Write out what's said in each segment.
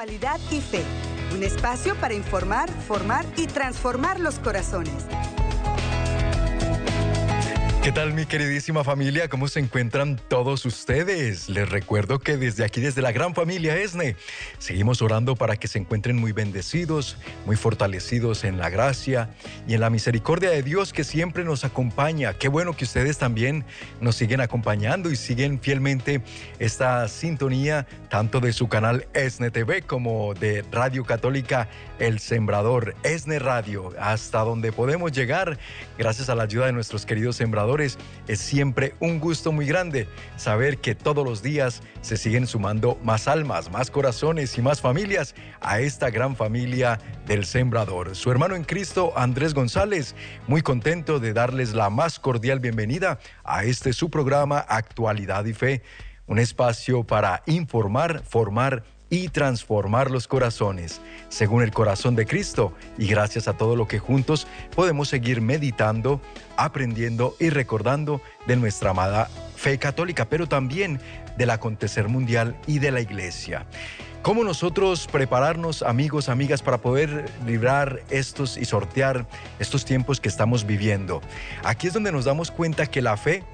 Y Fe, un espacio para informar, formar y transformar los corazones. ¿Qué tal mi queridísima familia? ¿Cómo se encuentran todos ustedes? Les recuerdo que desde aquí, desde la gran familia ESNE, seguimos orando para que se encuentren muy bendecidos, muy fortalecidos en la gracia y en la misericordia de Dios que siempre nos acompaña. Qué bueno que ustedes también nos siguen acompañando y siguen fielmente esta sintonía tanto de su canal ESNE TV como de Radio Católica El Sembrador, ESNE Radio, hasta donde podemos llegar gracias a la ayuda de nuestros queridos sembradores es siempre un gusto muy grande saber que todos los días se siguen sumando más almas, más corazones y más familias a esta gran familia del Sembrador. Su hermano en Cristo, Andrés González, muy contento de darles la más cordial bienvenida a este su programa Actualidad y Fe, un espacio para informar, formar y transformar los corazones según el corazón de Cristo y gracias a todo lo que juntos podemos seguir meditando, aprendiendo y recordando de nuestra amada fe católica, pero también del acontecer mundial y de la iglesia. ¿Cómo nosotros prepararnos, amigos, amigas, para poder librar estos y sortear estos tiempos que estamos viviendo? Aquí es donde nos damos cuenta que la fe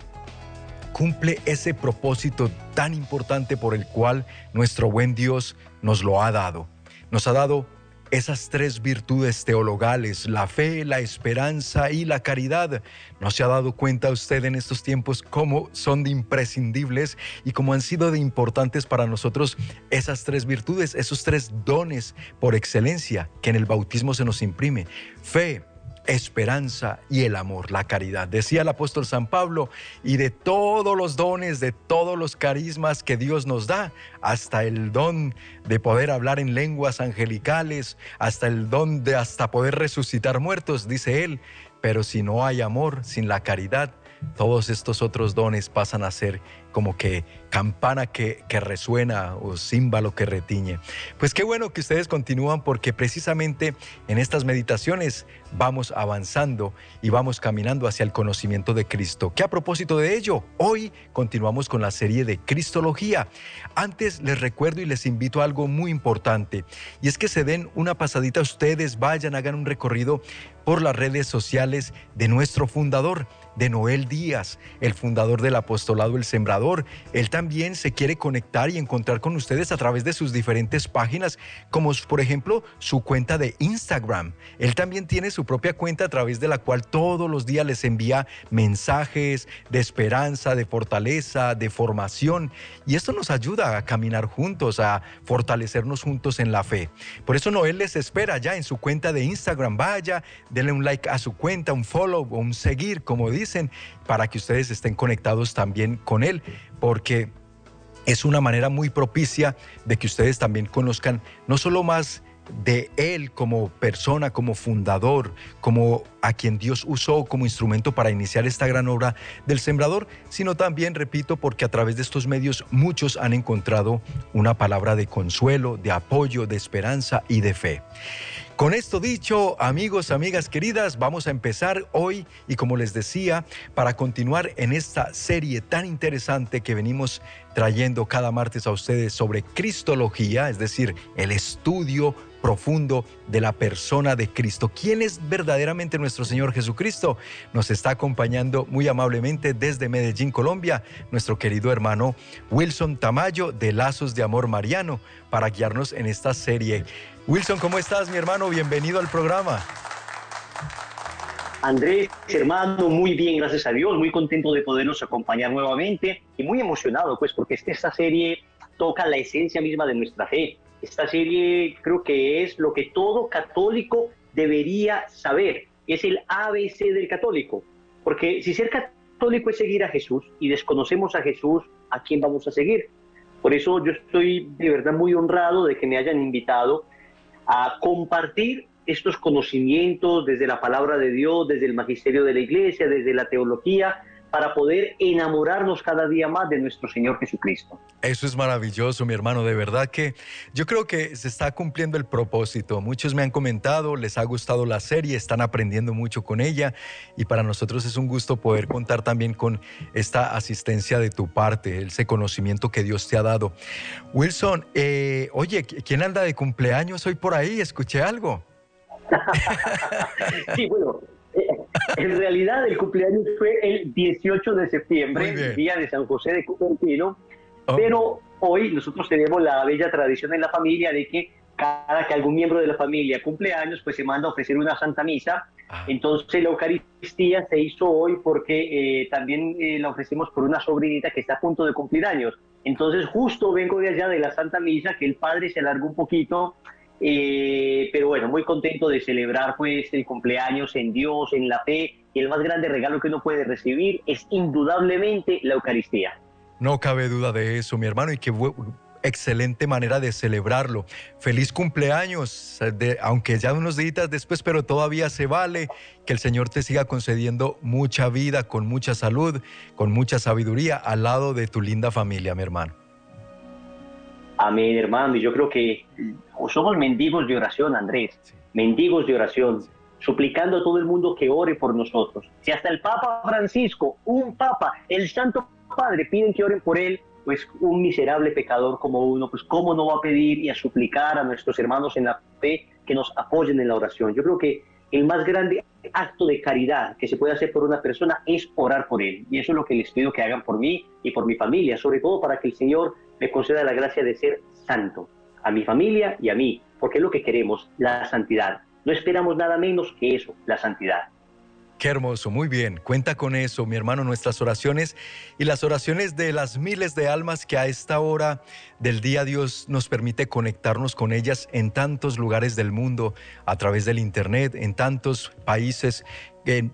cumple ese propósito tan importante por el cual nuestro buen Dios nos lo ha dado. Nos ha dado esas tres virtudes teologales, la fe, la esperanza y la caridad. ¿No se ha dado cuenta usted en estos tiempos cómo son de imprescindibles y cómo han sido de importantes para nosotros esas tres virtudes, esos tres dones por excelencia que en el bautismo se nos imprime? Fe, esperanza y el amor, la caridad. Decía el apóstol San Pablo, y de todos los dones, de todos los carismas que Dios nos da, hasta el don de poder hablar en lenguas angelicales, hasta el don de hasta poder resucitar muertos, dice él, pero si no hay amor, sin la caridad, todos estos otros dones pasan a ser como que campana que, que, resuena o címbalo que retiñe. Pues qué bueno que ustedes continúan porque precisamente en estas meditaciones vamos avanzando y vamos caminando hacia el conocimiento de Cristo. Que a propósito de ello, hoy continuamos con la serie de Cristología. Antes les recuerdo y les invito a algo muy importante y es que se den una pasadita ustedes, vayan, hagan un recorrido por las redes sociales de nuestro fundador de Noel Díaz, el fundador del apostolado El Sembrador. Él también se quiere conectar y encontrar con ustedes a través de sus diferentes páginas, como por ejemplo su cuenta de Instagram. Él también tiene su propia cuenta a través de la cual todos los días les envía mensajes de esperanza, de fortaleza, de formación. Y esto nos ayuda a caminar juntos, a fortalecernos juntos en la fe. Por eso Noel les espera ya en su cuenta de Instagram. Vaya, denle un like a su cuenta, un follow o un seguir, como dice para que ustedes estén conectados también con Él, porque es una manera muy propicia de que ustedes también conozcan no solo más de Él como persona, como fundador, como a quien Dios usó como instrumento para iniciar esta gran obra del sembrador, sino también, repito, porque a través de estos medios muchos han encontrado una palabra de consuelo, de apoyo, de esperanza y de fe. Con esto dicho, amigos, amigas queridas, vamos a empezar hoy y como les decía, para continuar en esta serie tan interesante que venimos trayendo cada martes a ustedes sobre Cristología, es decir, el estudio profundo de la persona de Cristo. ¿Quién es verdaderamente nuestro Señor Jesucristo? Nos está acompañando muy amablemente desde Medellín, Colombia, nuestro querido hermano Wilson Tamayo de Lazos de Amor Mariano para guiarnos en esta serie. Wilson, ¿cómo estás, mi hermano? Bienvenido al programa. Andrés, hermano, muy bien, gracias a Dios, muy contento de podernos acompañar nuevamente y muy emocionado, pues, porque esta serie toca la esencia misma de nuestra fe. Esta serie creo que es lo que todo católico debería saber, es el ABC del católico, porque si ser católico es seguir a Jesús y desconocemos a Jesús, ¿a quién vamos a seguir? Por eso yo estoy de verdad muy honrado de que me hayan invitado a compartir estos conocimientos desde la palabra de Dios, desde el magisterio de la iglesia, desde la teología, para poder enamorarnos cada día más de nuestro Señor Jesucristo. Eso es maravilloso, mi hermano. De verdad que yo creo que se está cumpliendo el propósito. Muchos me han comentado, les ha gustado la serie, están aprendiendo mucho con ella y para nosotros es un gusto poder contar también con esta asistencia de tu parte, ese conocimiento que Dios te ha dado. Wilson, eh, oye, ¿quién anda de cumpleaños hoy por ahí? Escuché algo. sí, bueno, en realidad el cumpleaños fue el 18 de septiembre, el día de San José de Cupertino, oh. pero hoy nosotros tenemos la bella tradición en la familia de que cada que algún miembro de la familia cumple años, pues se manda a ofrecer una santa misa. Ah. Entonces la Eucaristía se hizo hoy porque eh, también eh, la ofrecemos por una sobrinita que está a punto de cumplir años. Entonces justo vengo de allá de la Santa Misa, que el padre se alargó un poquito eh, pero bueno, muy contento de celebrar pues el cumpleaños en Dios, en la fe. Y el más grande regalo que uno puede recibir es indudablemente la Eucaristía. No cabe duda de eso, mi hermano, y qué excelente manera de celebrarlo. Feliz cumpleaños, aunque ya unos días después, pero todavía se vale. Que el Señor te siga concediendo mucha vida, con mucha salud, con mucha sabiduría, al lado de tu linda familia, mi hermano. Amén, hermano. Y yo creo que somos mendigos de oración, Andrés. Mendigos de oración. Suplicando a todo el mundo que ore por nosotros. Si hasta el Papa Francisco, un Papa, el Santo Padre piden que oren por él, pues un miserable pecador como uno, pues cómo no va a pedir y a suplicar a nuestros hermanos en la fe que nos apoyen en la oración. Yo creo que el más grande acto de caridad que se puede hacer por una persona es orar por él. Y eso es lo que les pido que hagan por mí y por mi familia, sobre todo para que el Señor me conceda la gracia de ser santo, a mi familia y a mí, porque es lo que queremos, la santidad. No esperamos nada menos que eso, la santidad. Qué hermoso, muy bien. Cuenta con eso, mi hermano, nuestras oraciones y las oraciones de las miles de almas que a esta hora del día Dios nos permite conectarnos con ellas en tantos lugares del mundo, a través del Internet, en tantos países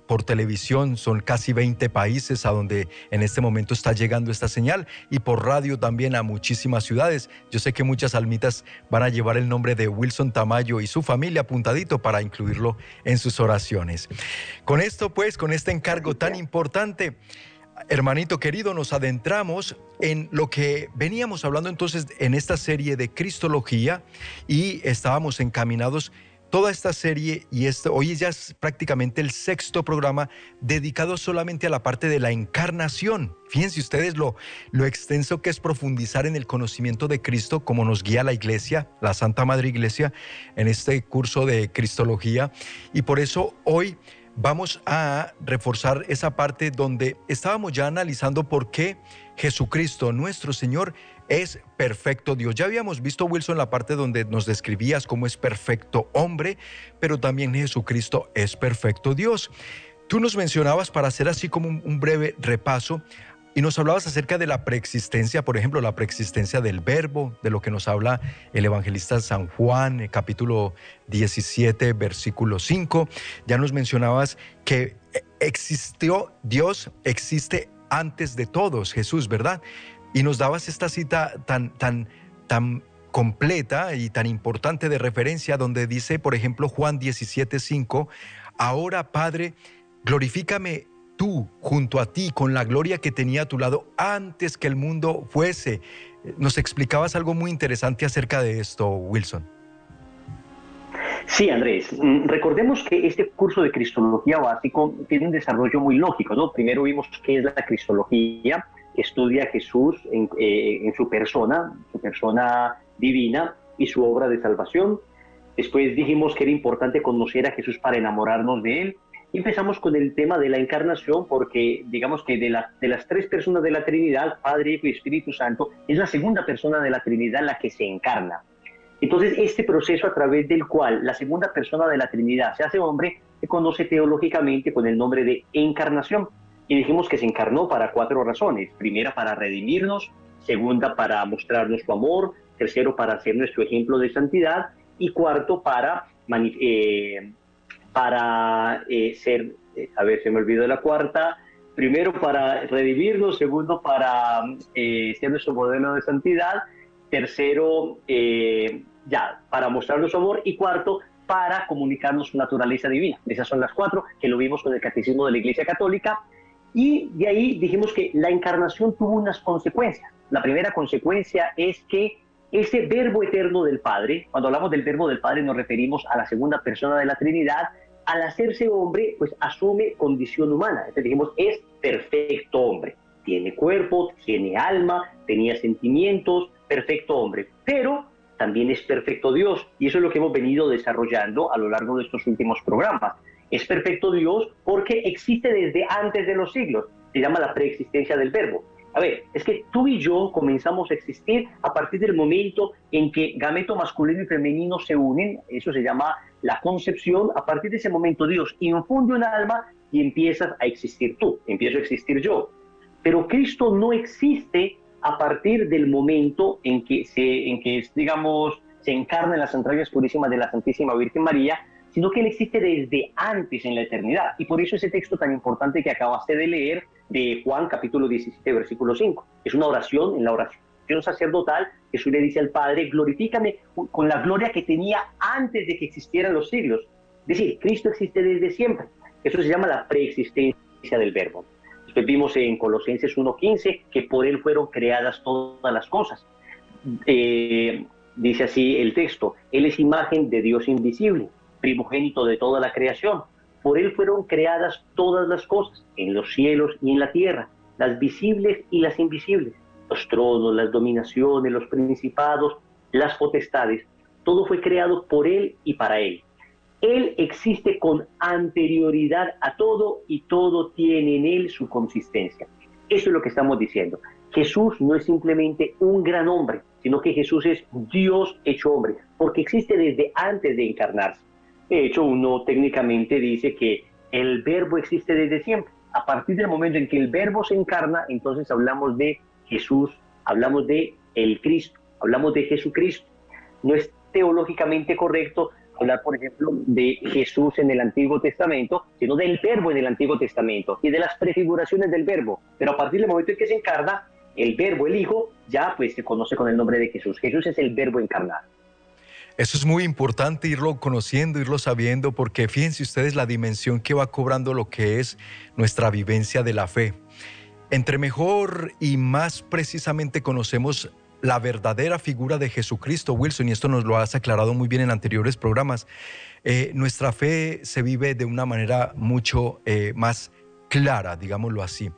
por televisión, son casi 20 países a donde en este momento está llegando esta señal y por radio también a muchísimas ciudades. Yo sé que muchas almitas van a llevar el nombre de Wilson Tamayo y su familia apuntadito para incluirlo en sus oraciones. Con esto pues, con este encargo tan importante, Hermanito querido, nos adentramos en lo que veníamos hablando entonces en esta serie de Cristología y estábamos encaminados toda esta serie y esto, hoy ya es prácticamente el sexto programa dedicado solamente a la parte de la encarnación. Fíjense ustedes lo, lo extenso que es profundizar en el conocimiento de Cristo como nos guía la iglesia, la Santa Madre Iglesia, en este curso de Cristología. Y por eso hoy vamos a reforzar esa parte donde estábamos ya analizando por qué Jesucristo, nuestro Señor, es perfecto Dios. Ya habíamos visto, Wilson, la parte donde nos describías cómo es perfecto hombre, pero también Jesucristo es perfecto Dios. Tú nos mencionabas, para hacer así como un, breve repaso, y nos hablabas acerca de la preexistencia, por ejemplo, la preexistencia del verbo, de lo que nos habla el evangelista San Juan, capítulo 17, versículo 5. Ya nos mencionabas que existió Dios, existe antes de todos, Jesús, ¿verdad? Y nos dabas esta cita tan, tan, tan completa y tan importante de referencia donde dice, por ejemplo, Juan 17:5, ahora Padre, glorifícame tú junto a ti con la gloria que tenía a tu lado antes que el mundo fuese. Nos explicabas algo muy interesante acerca de esto, Wilson. Sí, Andrés. Mm, recordemos que este curso de Cristología básico tiene un desarrollo muy lógico, ¿no? Primero vimos qué es la Cristología, estudia a Jesús eh, en, su persona, su persona divina y su obra de salvación. Después dijimos que era importante conocer a Jesús para enamorarnos de él. Empezamos con el tema de la encarnación, porque digamos que de, de las tres personas de la Trinidad, Padre, Hijo y Espíritu Santo, es la segunda persona de la Trinidad la que se encarna. Entonces, este proceso a través del cual la segunda persona de la Trinidad se hace hombre, se conoce teológicamente con el nombre de encarnación. Y dijimos que se encarnó para cuatro razones. Primera, para redimirnos. Segunda, para mostrarnos su amor. Tercero, para ser nuestro ejemplo de santidad. Y cuarto, para, eh, para eh, ser, eh, a ver, se me olvidó la cuarta. Primero, para redimirnos. Segundo, para ser nuestro modelo de santidad. Tercero, ya, para mostrarnos su amor. Y cuarto, para comunicarnos su naturaleza divina. Esas son las cuatro que lo vimos con el Catecismo de la Iglesia Católica Y de ahí dijimos que la encarnación tuvo unas consecuencias. La primera consecuencia es que ese verbo eterno del Padre, cuando hablamos del verbo del Padre nos referimos a la segunda persona de la Trinidad, al hacerse hombre, pues asume condición humana. Entonces dijimos, es perfecto hombre. Tiene cuerpo, tiene alma, tenía sentimientos, perfecto hombre. Pero también es perfecto Dios. Y eso es lo que hemos venido desarrollando a lo largo de estos últimos programas. Es perfecto Dios porque existe desde antes de los siglos. Se llama la preexistencia del verbo. A ver, es que tú y yo comenzamos a existir a partir del momento en que gameto masculino y femenino se unen, eso se llama la concepción, a partir de ese momento Dios infunde un alma y empiezas a existir tú, empiezo a existir yo. Pero Cristo no existe a partir del momento en que se, en que digamos, se encarna en las entrañas purísimas de la Santísima Virgen María, sino que Él existe desde antes en la eternidad. Y por eso ese texto tan importante que acabaste de leer de Juan capítulo 17, versículo 5. Es una oración, en la oración sacerdotal, Jesús le dice al Padre, glorifícame con la gloria que tenía antes de que existieran los siglos. Es decir, Cristo existe desde siempre. Eso se llama la preexistencia del verbo. Vimos en Colosenses 1.15 que por Él fueron creadas todas las cosas. Eh, dice así el texto, Él es imagen de Dios invisible primogénito de toda la creación. Por él fueron creadas todas las cosas, en los cielos y en la tierra, las visibles y las invisibles, los tronos, las dominaciones, los principados, las potestades. Todo fue creado por él y para él. Él existe con anterioridad a todo y todo tiene en él su consistencia. Eso es lo que estamos diciendo. Jesús no es simplemente un gran hombre, sino que Jesús es Dios hecho hombre, porque existe desde antes de encarnarse. De hecho, uno técnicamente dice que el verbo existe desde siempre. A partir del momento en que el verbo se encarna, entonces hablamos de Jesús, hablamos de el Cristo, hablamos de Jesucristo. No es teológicamente correcto hablar, por ejemplo, de Jesús en el Antiguo Testamento, sino del verbo en el Antiguo Testamento y de las prefiguraciones del verbo. Pero a partir del momento en que se encarna, el verbo, el Hijo, ya pues se conoce con el nombre de Jesús. Jesús es el verbo encarnado. Eso es muy importante irlo conociendo, irlo sabiendo, porque fíjense ustedes la dimensión que va cobrando lo que es nuestra vivencia de la fe. Entre mejor y más precisamente conocemos la verdadera figura de Jesucristo, Wilson, y esto nos lo has aclarado muy bien en anteriores programas, eh, nuestra fe se vive de una manera mucho eh, más clara, digámoslo así.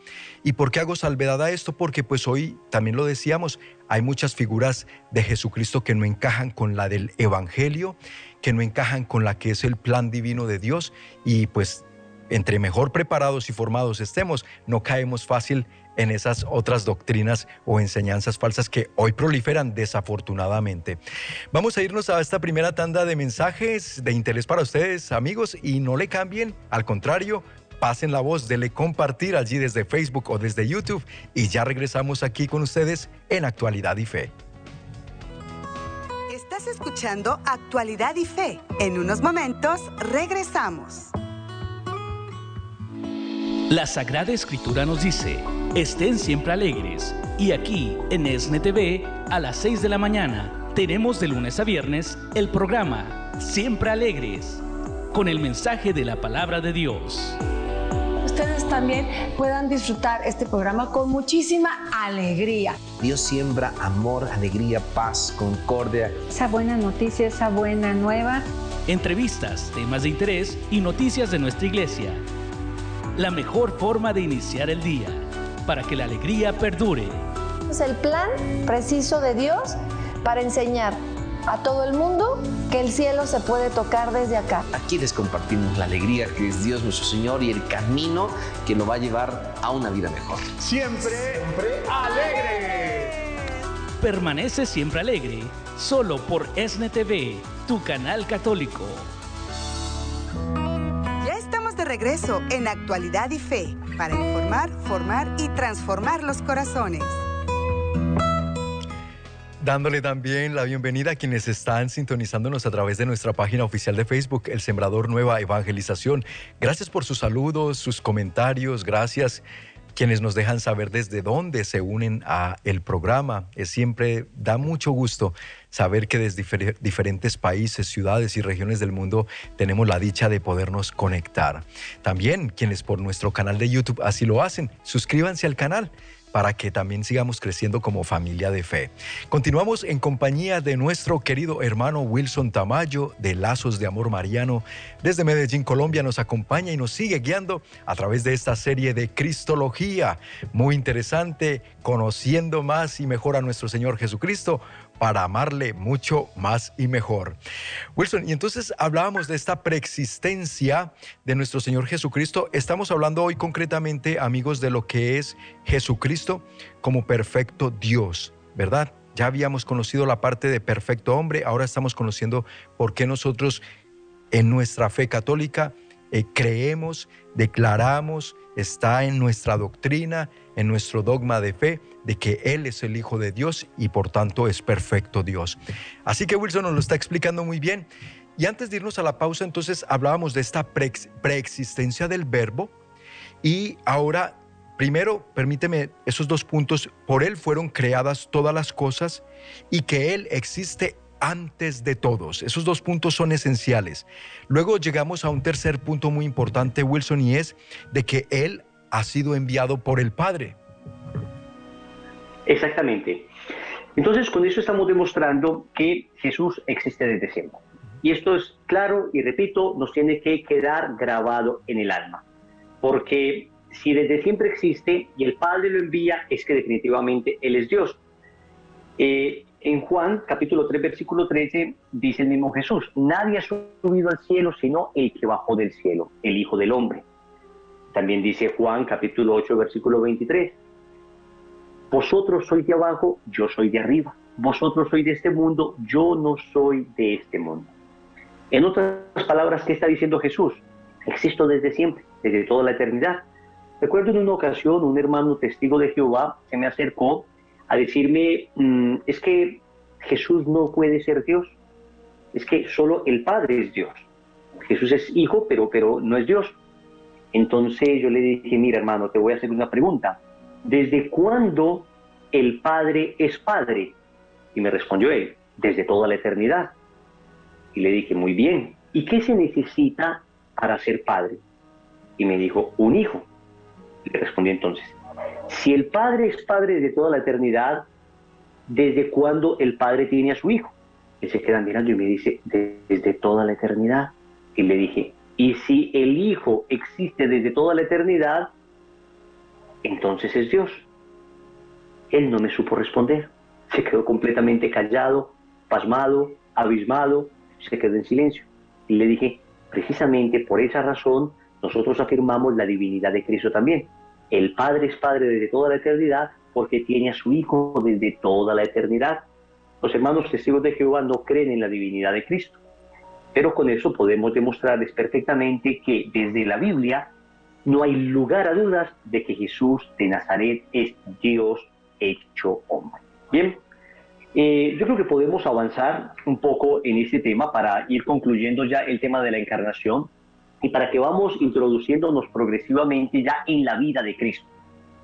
¿Y por qué hago salvedad a esto? Porque pues hoy también lo decíamos, hay muchas figuras de Jesucristo que no encajan con la del Evangelio, que no encajan con la que es el plan divino de Dios y pues entre mejor preparados y formados estemos, no caemos fácil esas otras doctrinas o enseñanzas falsas que hoy proliferan desafortunadamente. Vamos a irnos a esta primera tanda de mensajes de interés para ustedes, amigos, y no le cambien, al contrario, pasen la voz, dele compartir allí desde Facebook o desde YouTube y ya regresamos aquí con ustedes en Actualidad y Fe. Estás escuchando Actualidad y Fe. En unos momentos regresamos. La Sagrada Escritura nos dice, estén siempre alegres. Y aquí, en ESNE TV, a las 6 de la mañana, tenemos de lunes a viernes el programa Siempre Alegres, con el mensaje de la palabra de Dios ustedes también puedan disfrutar este programa con muchísima alegría. Dios siembra amor, alegría, paz, concordia. Esa buena noticia, esa buena nueva. Entrevistas, temas de interés y noticias de nuestra iglesia. La mejor forma de iniciar el día para que la alegría perdure. Es el plan preciso de Dios para enseñar a todo el mundo que el cielo se puede tocar desde acá. Aquí les compartimos la alegría que es Dios nuestro Señor y el camino que lo va a llevar a una vida mejor. Siempre, siempre alegre. Permanece siempre alegre, solo por ESNE TV, tu canal católico. Regreso en Actualidad y Fe para informar, formar y transformar los corazones dándole también la bienvenida a quienes están sintonizándonos a través de nuestra página oficial de Facebook, El Sembrador Nueva Evangelización. Gracias por sus saludos, sus comentarios, gracias quienes nos dejan saber desde dónde se unen a el programa. Es siempre da mucho gusto saber que desde diferentes países, ciudades y regiones del mundo tenemos la dicha de podernos conectar. También quienes por nuestro canal de YouTube así lo hacen, suscríbanse al canal para que también sigamos creciendo como familia de fe. Continuamos en compañía de nuestro querido hermano Wilson Tamayo de Lazos de Amor Mariano. Desde Medellín, Colombia, nos acompaña y nos sigue guiando a través de esta serie de Cristología. Muy interesante, conociendo más y mejor a nuestro Señor Jesucristo para amarle mucho más y mejor. Wilson, y entonces hablábamos de esta preexistencia de nuestro Señor Jesucristo. Estamos hablando hoy concretamente, amigos, de lo que es Jesucristo como perfecto Dios, ¿verdad? Ya habíamos conocido la parte de perfecto hombre, ahora estamos conociendo por qué nosotros en nuestra fe católica eh, creemos, declaramos, está en nuestra doctrina, en nuestro dogma de fe, de que Él es el Hijo de Dios y por tanto es perfecto Dios. Así que Wilson nos lo está explicando muy bien. Y antes de irnos a la pausa, entonces hablábamos de esta preexistencia del verbo y ahora, primero, permíteme esos dos puntos, por Él fueron creadas todas las cosas y que Él existe antes de todos. Esos dos puntos son esenciales. Luego llegamos a un tercer punto muy importante, Wilson, y es de que Él ha sido enviado por el Padre. Exactamente. Entonces, con eso estamos demostrando que Jesús existe desde siempre. Y esto es claro y repito, nos tiene que quedar grabado en el alma. Porque si desde siempre existe y el Padre lo envía, es que definitivamente Él es Dios. Eh, en Juan capítulo 3, versículo 13, dice el mismo Jesús, nadie ha subido al cielo sino el que bajó del cielo, el Hijo del Hombre. También dice Juan capítulo 8, versículo 23, vosotros sois de abajo, yo soy de arriba. Vosotros sois de este mundo, yo no soy de este mundo. En otras palabras, ¿qué está diciendo Jesús? Existo desde siempre, desde toda la eternidad. Recuerdo en una ocasión un hermano testigo de Jehová se me acercó a decirme, mm, es que Jesús no puede ser Dios, es que solo el Padre es Dios. Jesús es hijo, pero, pero no es Dios. Entonces yo le dije, mira hermano, te voy a hacer una pregunta. ¿desde cuándo el Padre es Padre? Y me respondió él, desde toda la eternidad. Y le dije, muy bien, ¿y qué se necesita para ser Padre? Y me dijo, un hijo. Le respondí entonces, si el Padre es Padre desde toda la eternidad, ¿desde cuándo el Padre tiene a su hijo? Y se queda mirando y me dice, desde toda la eternidad. Y le dije, y si el Hijo existe desde toda la eternidad, entonces es Dios. Él no me supo responder. Se quedó completamente callado, pasmado, abismado, se quedó en silencio. Y le dije, precisamente por esa razón, nosotros afirmamos la divinidad de Cristo también. El Padre es Padre desde toda la eternidad porque tiene a su Hijo desde toda la eternidad. Los hermanos testigos de Jehová no creen en la divinidad de Cristo. Pero con eso podemos demostrarles perfectamente que desde la Biblia no hay lugar a dudas de que Jesús de Nazaret es Dios hecho hombre. Bien, eh, yo creo que podemos avanzar un poco en este tema para ir concluyendo ya el tema de la encarnación y para que vamos introduciéndonos progresivamente ya en la vida de Cristo,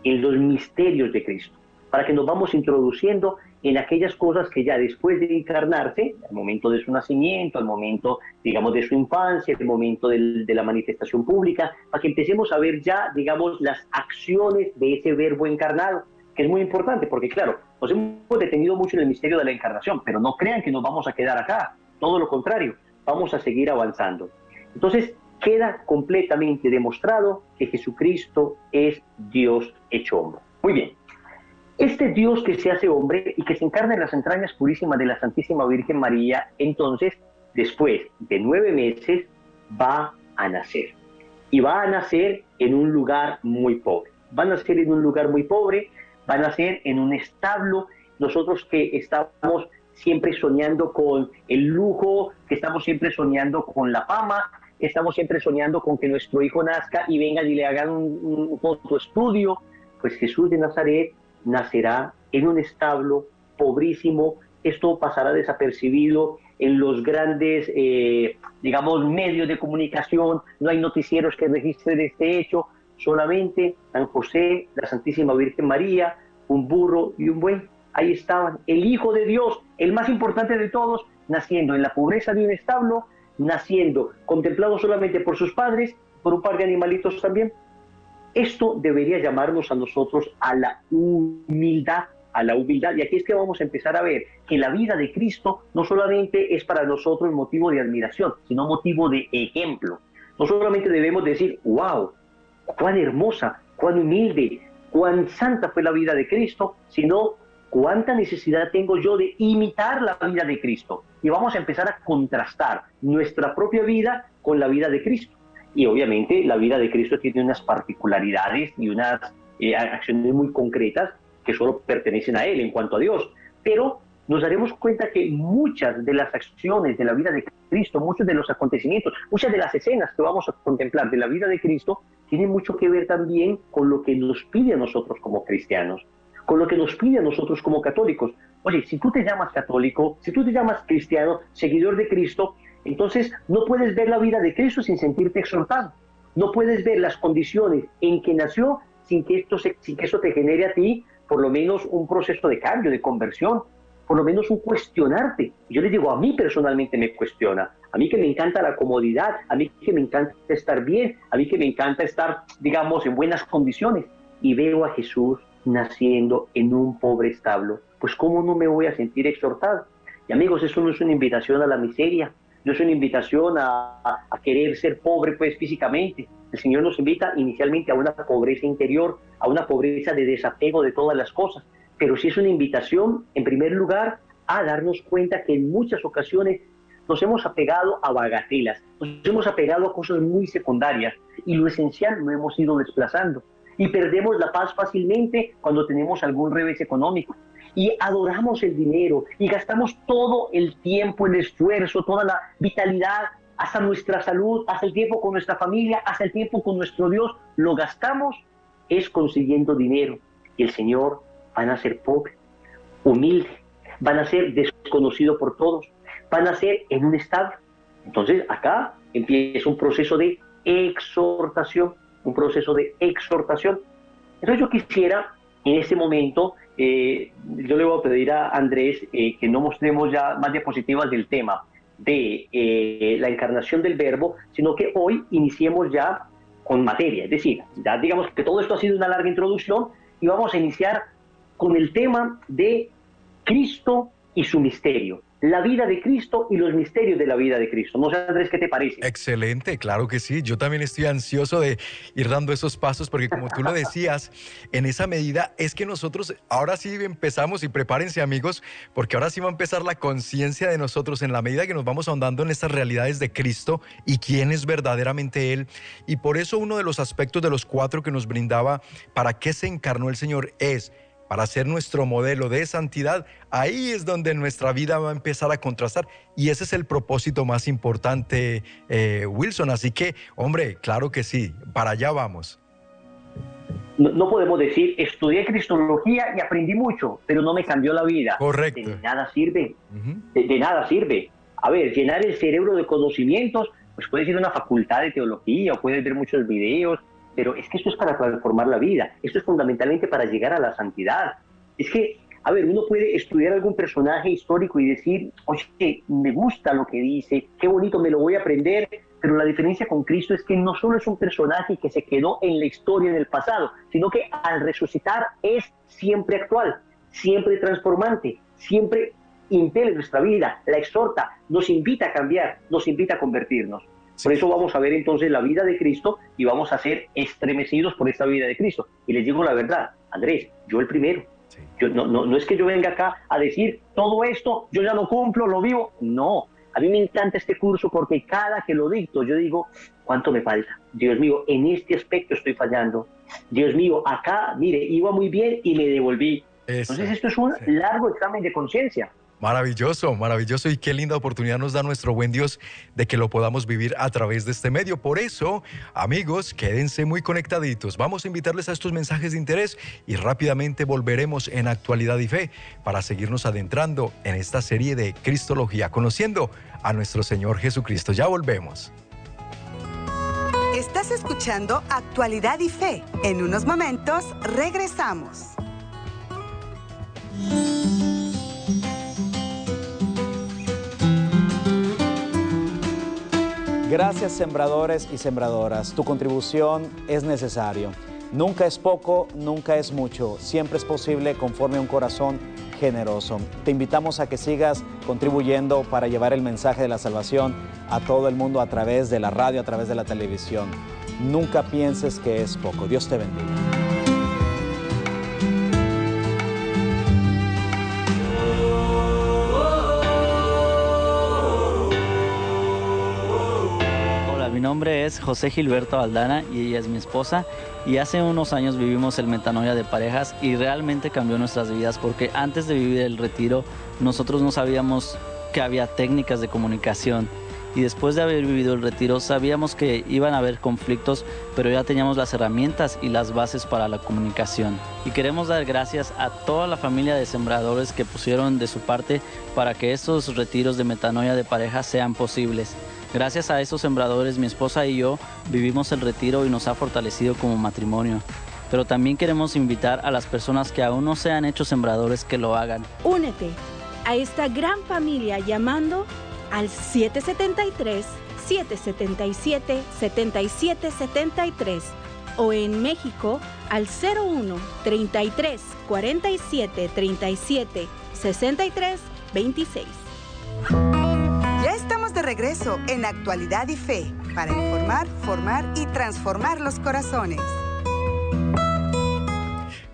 en los misterios de Cristo, para que nos vamos introduciendo en aquellas cosas que ya después de encarnarse, al momento de su nacimiento, al momento, digamos, de su infancia, el momento de la manifestación pública, para que empecemos a ver ya, digamos, las acciones de ese verbo encarnado, que es muy importante, porque claro, nos hemos detenido mucho en el misterio de la encarnación, pero no crean que nos vamos a quedar acá, todo lo contrario, vamos a seguir avanzando. Entonces, queda completamente demostrado que Jesucristo es Dios hecho hombre. Muy bien. Este Dios que se hace hombre y que se encarna en las entrañas purísimas de la Santísima Virgen María, entonces, después de nueve meses, va a nacer. Y va a nacer en un lugar muy pobre. Va a nacer en un lugar muy pobre, va a nacer en un establo. Nosotros que estamos siempre soñando con el lujo, que estamos siempre soñando con la fama, estamos siempre soñando con que nuestro hijo nazca y vengan y le hagan un, un fotoestudio, pues Jesús de Nazaret nacerá en un establo pobrísimo, esto pasará desapercibido en los grandes, eh, digamos, medios de comunicación, no hay noticieros que registren este hecho, solamente San José, la Santísima Virgen María, un burro y un buey. Ahí estaban, el Hijo de Dios, el más importante de todos, naciendo en la pobreza de un establo, naciendo contemplado solamente por sus padres, por un par de animalitos también. Esto debería llamarnos a nosotros a la humildad, a la humildad. Y aquí es que vamos a empezar a ver que la vida de Cristo no solamente es para nosotros motivo de admiración, sino motivo de ejemplo. No solamente debemos decir, wow, cuán hermosa, cuán humilde, cuán santa fue la vida de Cristo, sino cuánta necesidad tengo yo de imitar la vida de Cristo. Y vamos a empezar a contrastar nuestra propia vida con la vida de Cristo. Y obviamente la vida de Cristo tiene unas particularidades y unas eh, acciones muy concretas que solo pertenecen a Él en cuanto a Dios. Pero nos daremos cuenta que muchas de las acciones de la vida de Cristo, muchos de los acontecimientos, muchas de las escenas que vamos a contemplar de la vida de Cristo, tienen mucho que ver también con lo que nos pide a nosotros como cristianos con lo que nos pide a nosotros como católicos. Oye, si tú te llamas católico, si tú te llamas cristiano, seguidor de Cristo, entonces no puedes ver la vida de Cristo sin sentirte exhortado. No puedes ver las condiciones en que nació sin que, esto que eso te genere a ti por lo menos un proceso de cambio, de conversión, por lo menos un cuestionarte. Yo le digo, a mí personalmente me cuestiona, a mí que me encanta la comodidad, a mí que me encanta estar bien, a mí que me encanta estar, digamos, en buenas condiciones. Y veo a Jesús naciendo en un pobre establo, pues ¿cómo no me voy a sentir exhortado? Y amigos, eso no es una invitación a la miseria, no es una invitación a, a, querer ser pobre pues físicamente. El Señor nos invita inicialmente a una pobreza interior, a una pobreza de desapego de todas las cosas, pero sí es una invitación, en primer lugar, a darnos cuenta que en muchas ocasiones nos hemos apegado a bagatelas, nos hemos apegado a cosas muy secundarias y lo esencial lo hemos ido desplazando y perdemos la paz fácilmente cuando tenemos algún revés económico. Y adoramos el dinero y gastamos todo el tiempo, el esfuerzo, toda la vitalidad, hasta nuestra salud, hasta el tiempo con nuestra familia, hasta el tiempo con nuestro Dios. Lo gastamos es consiguiendo dinero. Y el Señor van a ser pobre, humilde, van a ser desconocido por todos, van a ser en un estado. Entonces acá empieza un proceso de exhortación un proceso de exhortación. Entonces yo quisiera en este momento, eh, yo le voy a pedir a Andrés eh, que no mostremos ya más diapositivas del tema de eh, la encarnación del verbo, sino que hoy iniciemos ya con materia. Es decir, ya digamos que todo esto ha sido una larga introducción y vamos a iniciar con el tema de Cristo y su misterio la vida de Cristo y los misterios de la vida de Cristo. No sé, Andrés, ¿qué te parece? Excelente, claro que sí. Yo también estoy ansioso de ir dando esos pasos porque como tú lo decías, en esa medida es que nosotros ahora sí empezamos y prepárense amigos, porque ahora sí va a empezar la conciencia de nosotros en la medida que nos vamos ahondando en estas realidades de Cristo y quién es verdaderamente Él. Y por eso uno de los aspectos de los cuatro que nos brindaba para qué se encarnó el Señor es para ser nuestro modelo de santidad, ahí es donde nuestra vida va a empezar a contrastar. Y ese es el propósito más importante, eh, Wilson. Así que, hombre, claro que sí, para allá vamos. No, podemos decir, estudié cristología y aprendí mucho, pero no me cambió la vida. Correcto. De nada sirve. de, nada sirve. A ver, llenar el cerebro de conocimientos, pues puede ser una facultad de teología o puedes ver muchos videos, pero es que esto es para transformar la vida, esto es fundamentalmente para llegar a la santidad. Es que, a ver, uno puede estudiar algún personaje histórico y decir, oye, me gusta lo que dice, qué bonito, me lo voy a aprender, pero la diferencia con Cristo es que no solo es un personaje que se quedó en la historia en el pasado, sino que al resucitar es siempre actual, siempre transformante, siempre impele nuestra vida, la exhorta, nos invita a cambiar, nos invita a convertirnos. Por eso vamos a ver entonces la vida de Cristo y vamos a ser estremecidos por esta vida de Cristo. Y les digo la verdad, Andrés, yo el primero. Yo, no, no, no es que yo venga acá a decir todo esto, yo ya lo cumplo, lo vivo. No, a mí me encanta este curso porque cada que lo dicto yo digo, ¿cuánto me falta? Dios mío, en este aspecto estoy fallando. Dios mío, acá, mire, iba muy bien y me devolví. Entonces esto es un largo examen de conciencia. Maravilloso, maravilloso y qué linda oportunidad nos da nuestro buen Dios de que lo podamos vivir a través de este medio. Por eso, amigos, quédense muy conectaditos. Vamos a invitarles a estos mensajes de interés y rápidamente volveremos en actualidad y fe para seguirnos adentrando en esta serie de Cristología, conociendo a nuestro Señor Jesucristo. Ya volvemos. Estás escuchando Actualidad y Fe. En unos momentos regresamos. Gracias sembradores y sembradoras. Tu contribución es necesario. Nunca es poco, nunca es mucho. Siempre es posible conforme a un corazón generoso. Te invitamos a que sigas contribuyendo para llevar el mensaje de la salvación a todo el mundo a través de la radio, a través de la televisión. Nunca pienses que es poco. Dios te bendiga. Nombre es José Gilberto Aldana y ella es mi esposa y hace unos años vivimos el metanoia de parejas y realmente cambió nuestras vidas porque antes de vivir el retiro nosotros no sabíamos que había técnicas de comunicación y después de haber vivido el retiro sabíamos que iban a haber conflictos, pero ya teníamos las herramientas y las bases para la comunicación. Y queremos dar gracias a toda la familia de sembradores que pusieron de su parte para que estos retiros de metanoia de parejas sean posibles. Gracias a esos sembradores, mi esposa y yo vivimos el retiro y nos ha fortalecido como matrimonio. Pero también queremos invitar a las personas que aún no se han hecho sembradores que lo hagan. Únete a esta gran familia llamando al 773-777-7773 o en México al 01 33 47 37 63 26 de regreso en Actualidad y Fe para informar, formar y transformar los corazones.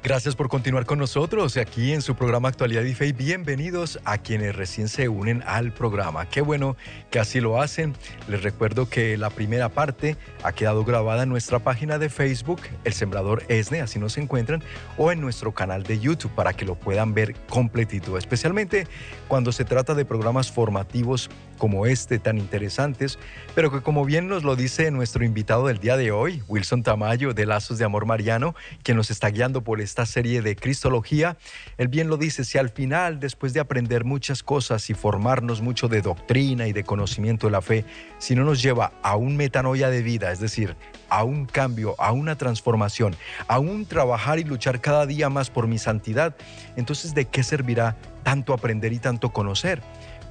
Gracias por continuar con nosotros aquí en su programa Actualidad y Fe y bienvenidos a quienes recién se unen al programa. Qué bueno que así lo hacen. Les recuerdo que la primera parte ha quedado grabada en nuestra página de Facebook, El Sembrador ESNE, así nos encuentran, o en nuestro canal de YouTube para que lo puedan ver completito, especialmente cuando se trata de programas formativos como este tan interesantes, pero que como bien nos lo dice nuestro invitado del día de hoy, Wilson Tamayo de Lazos de Amor Mariano, quien nos está guiando por esta serie de Cristología, él bien lo dice, si al final, después de aprender muchas cosas y formarnos mucho de doctrina y de conocimiento de la fe, si no nos lleva a un metanoia de vida, es decir, a un cambio, a una transformación, a un trabajar y luchar cada día más por mi santidad, entonces ¿de qué servirá tanto aprender y tanto conocer?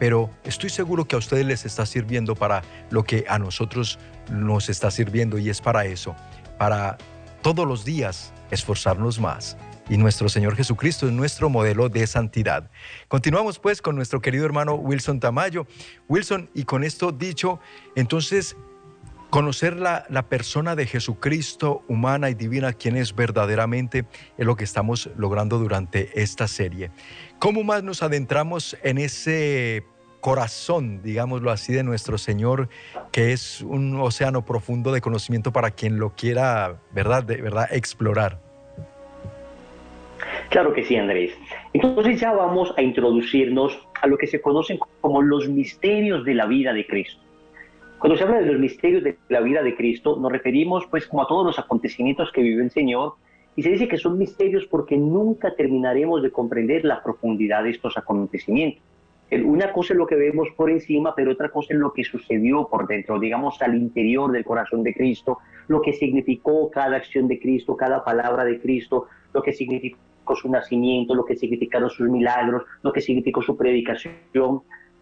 Pero estoy seguro que a ustedes les está sirviendo para lo que a nosotros nos está sirviendo y es para eso, para todos los días esforzarnos más. Y nuestro Señor Jesucristo es nuestro modelo de santidad. Continuamos pues con nuestro querido hermano Wilson Tamayo. Wilson, y con esto dicho, entonces Conocer la, persona de Jesucristo humana y divina, quien es verdaderamente, es lo que estamos logrando durante esta serie. ¿Cómo más nos adentramos en ese corazón, digámoslo así, de nuestro Señor, que es un océano profundo de conocimiento para quien lo quiera, ¿verdad? De verdad, explorar. Claro que sí, Andrés. Entonces ya vamos a introducirnos a lo que se conocen como los misterios de la vida de Cristo. Cuando se habla de los misterios de la vida de Cristo, nos referimos pues como a todos los acontecimientos que vivió el Señor y se dice que son misterios porque nunca terminaremos de comprender la profundidad de estos acontecimientos. Una cosa es lo que vemos por encima, pero otra cosa es lo que sucedió por dentro, digamos, al interior del corazón de Cristo, lo que significó cada acción de Cristo, cada palabra de Cristo, lo que significó su nacimiento, lo que significaron sus milagros, lo que significó su predicación.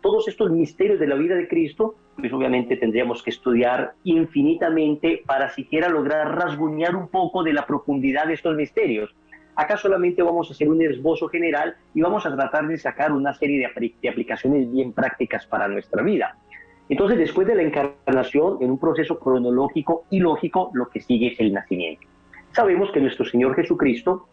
Todos estos misterios de la vida de Cristo, pues obviamente tendríamos que estudiar infinitamente para siquiera lograr rasguñar un poco de la profundidad de estos misterios. Acá solamente vamos a hacer un esbozo general y vamos a tratar de sacar una serie de, aplicaciones bien prácticas para nuestra vida. Entonces, después de la encarnación, en un proceso cronológico y lógico, lo que sigue es el nacimiento. Sabemos que nuestro Señor Jesucristo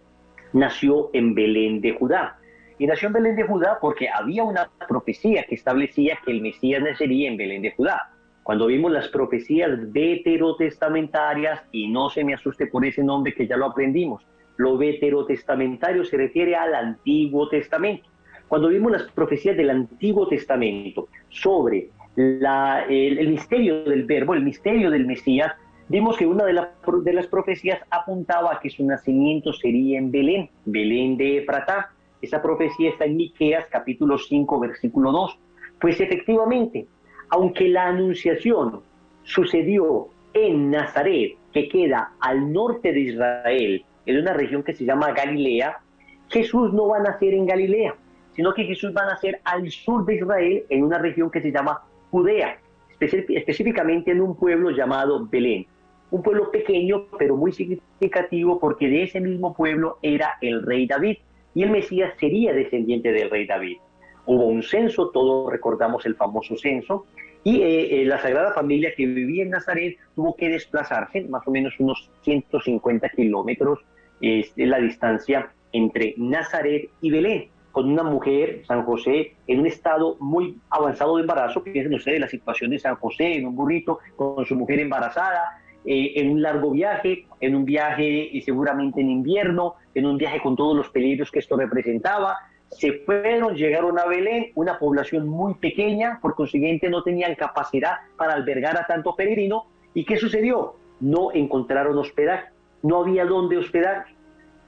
nació en Belén de Judá. Y nació en Belén de Judá porque había una profecía que establecía que el Mesías nacería en Belén de Judá. Cuando vimos las profecías veterotestamentarias, y no se me asuste por ese nombre que ya lo aprendimos, lo veterotestamentario se refiere al Antiguo Testamento. Cuando vimos las profecías del Antiguo Testamento sobre el, misterio del verbo, el misterio del Mesías, vimos que una de, de, las profecías apuntaba a que su nacimiento sería en Belén, Belén de Efratá. Esa profecía está en Miqueas capítulo 5 versículo 2. Pues efectivamente, aunque la anunciación sucedió en Nazaret, que queda al norte de Israel, en una región que se llama Galilea, Jesús no va a nacer en Galilea, sino que Jesús va a nacer al sur de Israel, en una región que se llama Judea, específicamente en un pueblo llamado Belén. Un pueblo pequeño, pero muy significativo, porque de ese mismo pueblo era el rey David, y el Mesías sería descendiente del rey David. Hubo un censo, todos recordamos el famoso censo, y eh, eh, la Sagrada Familia que vivía en Nazaret tuvo que desplazarse más o menos unos 150 kilómetros, es la distancia entre Nazaret y Belén, con una mujer, San José, en un estado muy avanzado de embarazo. Piensen ustedes la situación de San José en un burrito con su mujer embarazada, eh, en un largo viaje, en un viaje y seguramente en invierno, en un viaje con todos los peligros que esto representaba. Se fueron, llegaron a Belén, una población muy pequeña, por consiguiente no tenían capacidad para albergar a tanto peregrino. ¿Y qué sucedió? No encontraron hospedaje, no había dónde hospedar.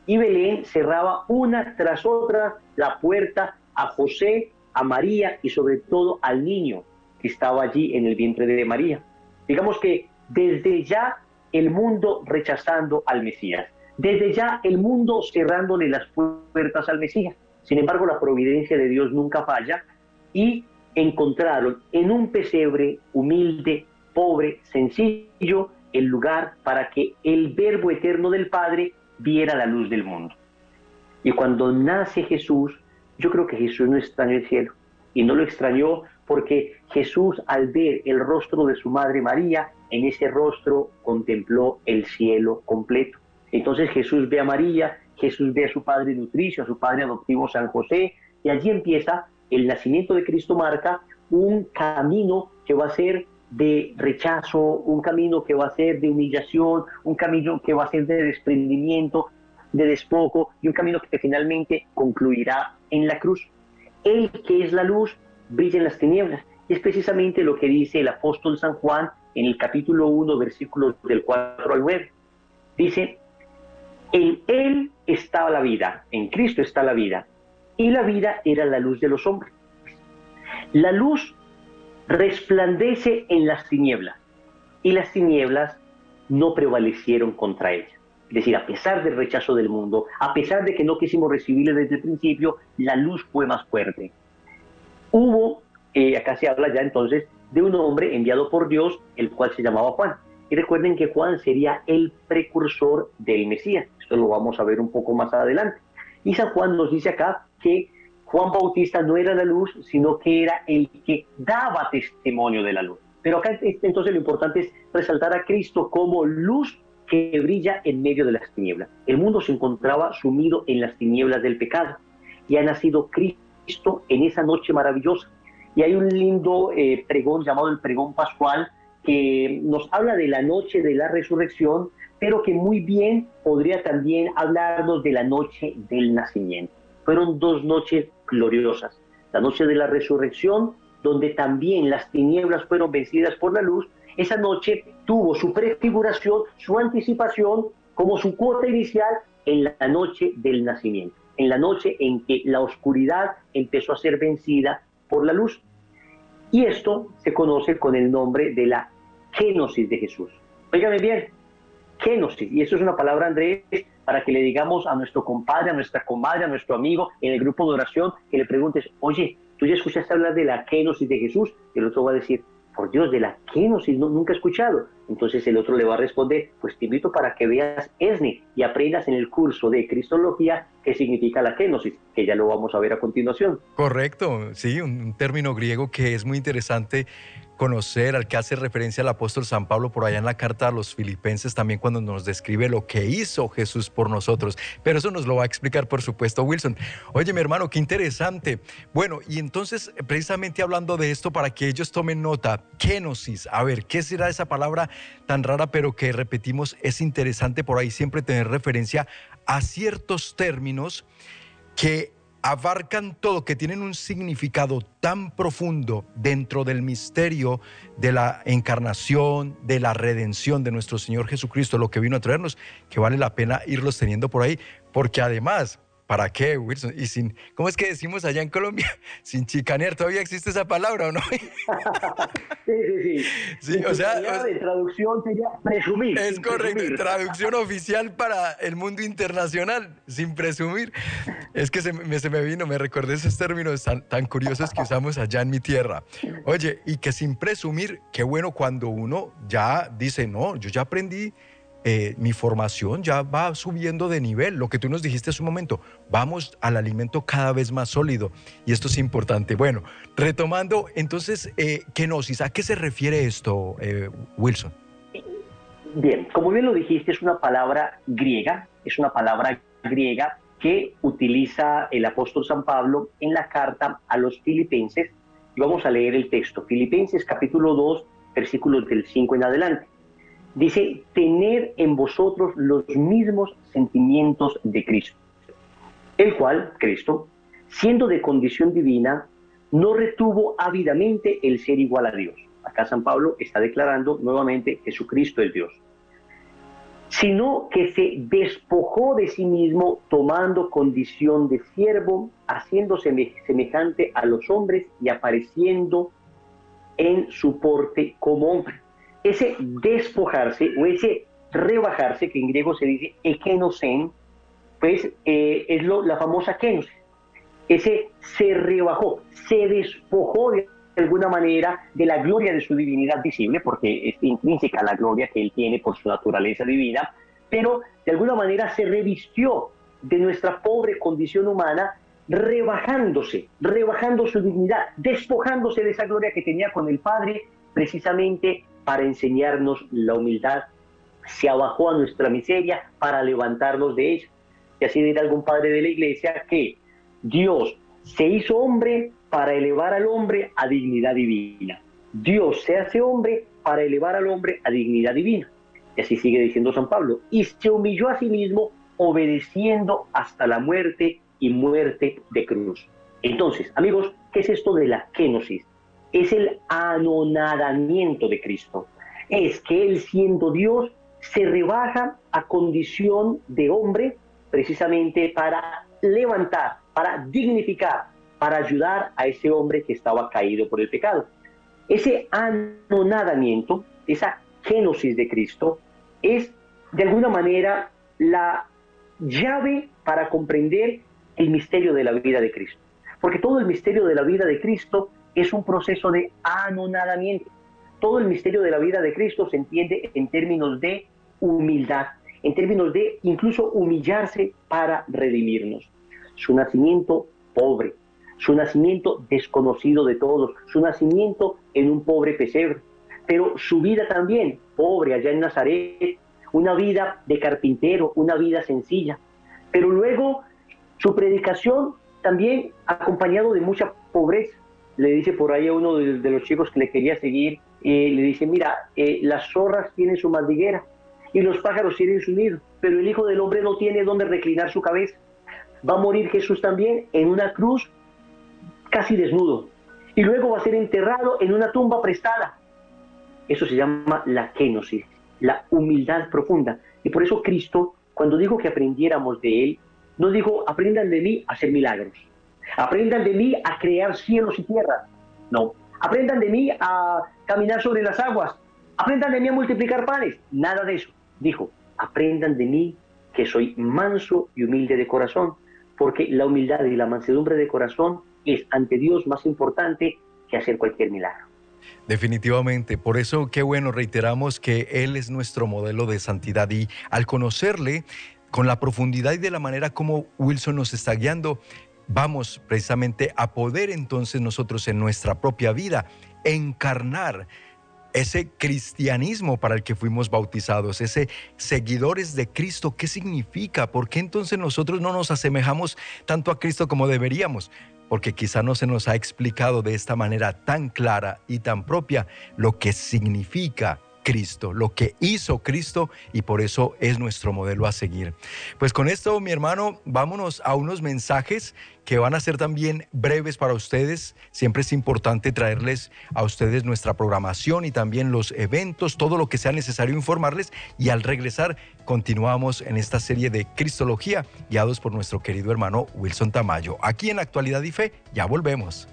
Y Belén cerraba una tras otra la puerta a José, a María y sobre todo al niño que estaba allí en el vientre de María. Digamos que desde ya el mundo rechazando al Mesías, desde ya el mundo cerrándole las puertas al Mesías. Sin embargo, la providencia de Dios nunca falla y encontraron en un pesebre humilde, pobre, sencillo, el lugar para que el verbo eterno del Padre viera la luz del mundo. Y cuando nace Jesús, yo creo que Jesús no extrañó el cielo. Y no lo extrañó porque Jesús al ver el rostro de su madre María, en ese rostro contempló el cielo completo. Entonces Jesús ve a María, Jesús ve a su padre nutricio, a su padre adoptivo San José, y allí empieza el nacimiento de Cristo marca un camino que va a ser de rechazo, un camino que va a ser de humillación, un camino que va a ser de desprendimiento, de despojo y un camino que finalmente concluirá en la cruz. El que es la luz brilla en las tinieblas. Es precisamente lo que dice el apóstol San Juan en el capítulo 1, versículos del 4 al 9. Dice, en Él estaba la vida, en Cristo está la vida, y la vida era la luz de los hombres. La luz resplandece en las tinieblas, y las tinieblas no prevalecieron contra ella. Es decir, a pesar del rechazo del mundo, a pesar de que no quisimos recibirle desde el principio, la luz fue más fuerte. Hubo, eh, acá se habla ya entonces de un hombre enviado por Dios, el cual se llamaba Juan. Y recuerden que Juan sería el precursor del Mesías. Esto lo vamos a ver un poco más adelante. Y San Juan nos dice acá que Juan Bautista no era la luz, sino que era el que daba testimonio de la luz. Pero acá entonces lo importante es resaltar a Cristo como luz que brilla en medio de las tinieblas. El mundo se encontraba sumido en las tinieblas del pecado y ha nacido Cristo en esa noche maravillosa. Y hay un lindo eh, pregón llamado el pregón pascual que nos habla de la noche de la resurrección, pero que muy bien podría también hablarnos de la noche del nacimiento. Fueron dos noches gloriosas. La noche de la resurrección, donde también las tinieblas fueron vencidas por la luz, esa noche tuvo su prefiguración, su anticipación, como su cuota inicial en la noche del nacimiento, en la noche en que la oscuridad empezó a ser vencida por la luz. Y esto se conoce con el nombre de la génosis de Jesús. Óigame bien, génosis, y eso es una palabra, Andrés, para que le digamos a nuestro compadre, a nuestra comadre, a nuestro amigo en el grupo de oración, que le preguntes, oye, ¿tú ya escuchaste hablar de la génosis de Jesús? Y el otro va a decir, por Dios, de la génosis, no, nunca he escuchado. Entonces el otro le va a responder, pues te invito para que veas ESNE y aprendas en el curso de Cristología qué significa la génosis, que ya lo vamos a ver a continuación. Correcto, sí, un término griego que es muy interesante conocer, al que hace referencia el apóstol San Pablo por allá en la carta a los filipenses también cuando nos describe lo que hizo Jesús por nosotros. Pero eso nos lo va a explicar, por supuesto, Wilson. Oye, mi hermano, qué interesante. Bueno, y entonces, precisamente hablando de esto, para que ellos tomen nota, kenosis, a ver, ¿qué será esa palabra tan rara, pero que repetimos? Es interesante por ahí siempre tener referencia a ciertos términos que abarcan todo, que tienen un significado tan profundo dentro del misterio de la encarnación, de la redención de nuestro Señor Jesucristo, lo que vino a traernos, que vale la pena irlos teniendo por ahí, porque además ¿para qué, Wilson? Y sin, ¿cómo es que decimos allá en Colombia? Sin chicanear, ¿todavía existe esa palabra o no? sí, sí, sí. Sí, o sea... de traducción sería presumir. Es correcto, traducción oficial para el mundo internacional, sin presumir. Es que se me, se me vino, me recordé esos términos tan, tan curiosos que usamos allá en mi tierra. Oye, y que sin presumir, qué bueno cuando uno ya dice, no, yo ya aprendí eh, mi formación ya va subiendo de nivel. Lo que tú nos dijiste hace un momento, vamos al alimento cada vez más sólido y esto es importante. Bueno, retomando, entonces, eh, kenosis, ¿a qué se refiere esto, eh, Wilson? Bien, como bien lo dijiste, es una palabra griega, es una palabra griega que utiliza el apóstol San Pablo en la carta a los filipenses. Y vamos a leer el texto, Filipenses capítulo 2, versículos del 5 en adelante. Dice, tener en vosotros los mismos sentimientos de Cristo, el cual, Cristo, siendo de condición divina, no retuvo ávidamente el ser igual a Dios. Acá San Pablo está declarando nuevamente Jesucristo es Dios, sino que se despojó de sí mismo tomando condición de siervo, haciéndose semejante a los hombres y apareciendo en su porte como hombre ese despojarse o ese rebajarse, que en griego se dice ekenosen, pues eh, es lo, la famosa kenosis. Ese se rebajó, se despojó de alguna manera de la gloria de su divinidad visible, porque es intrínseca la gloria que él tiene por su naturaleza divina, pero de alguna manera se revistió de nuestra pobre condición humana, rebajándose, rebajando su dignidad, despojándose de esa gloria que tenía con el Padre, precisamente para enseñarnos la humildad, se abajó a nuestra miseria para levantarnos de ella. Y así dirá algún padre de la iglesia que Dios se hizo hombre para elevar al hombre a dignidad divina. Dios se hace hombre para elevar al hombre a dignidad divina. Y así sigue diciendo San Pablo. Y se humilló a sí mismo obedeciendo hasta la muerte y muerte de cruz. Entonces, amigos, ¿qué es esto de la kenosis? Es el anonadamiento de Cristo. Es que Él siendo Dios se rebaja a condición de hombre precisamente para levantar, para dignificar, para ayudar a ese hombre que estaba caído por el pecado. Ese anonadamiento, esa génosis de Cristo, es de alguna manera la llave para comprender el misterio de la vida de Cristo. Porque todo el misterio de la vida de Cristo es un proceso de anonadamiento. Todo el misterio de la vida de Cristo se entiende en términos de humildad, en términos de incluso humillarse para redimirnos. Su nacimiento pobre, su nacimiento desconocido de todos, su nacimiento en un pobre pesebre, pero su vida también pobre allá en Nazaret, una vida de carpintero, una vida sencilla, pero luego su predicación también acompañado de mucha pobreza, le dice por ahí a uno de, los chicos que le quería seguir, y le dice, mira, eh, las zorras tienen su madriguera y los pájaros tienen su nido, pero el Hijo del Hombre no tiene donde reclinar su cabeza. Va a morir Jesús también en una cruz casi desnudo y luego va a ser enterrado en una tumba prestada. Eso se llama la kenosis, la humildad profunda. Y por eso Cristo, cuando dijo que aprendiéramos de Él, no dijo, aprendan de mí a hacer milagros Aprendan de mí a crear cielos y tierras. No. Aprendan de mí a caminar sobre las aguas. Aprendan de mí a multiplicar panes. Nada de eso. Dijo, aprendan de mí que soy manso y humilde de corazón, porque la humildad y la mansedumbre de corazón es ante Dios más importante que hacer cualquier milagro. Definitivamente, por eso qué bueno, reiteramos que Él es nuestro modelo de santidad y al conocerle con la profundidad y de la manera como Wilson nos está guiando, vamos precisamente a poder entonces nosotros en nuestra propia vida encarnar ese cristianismo para el que fuimos bautizados, ese seguidores de Cristo, ¿qué significa? ¿Por qué entonces nosotros no nos asemejamos tanto a Cristo como deberíamos? Porque quizá no se nos ha explicado de esta manera tan clara y tan propia lo que significa Cristo, lo que hizo Cristo y por eso es nuestro modelo a seguir. Pues con esto, mi hermano, vámonos a unos mensajes que van a ser también breves para ustedes. Siempre es importante traerles a ustedes nuestra programación y también los eventos, todo lo que sea necesario informarles. Y al regresar, continuamos en esta serie de Cristología, guiados por nuestro querido hermano Wilson Tamayo. Aquí en Actualidad y Fe, ya volvemos.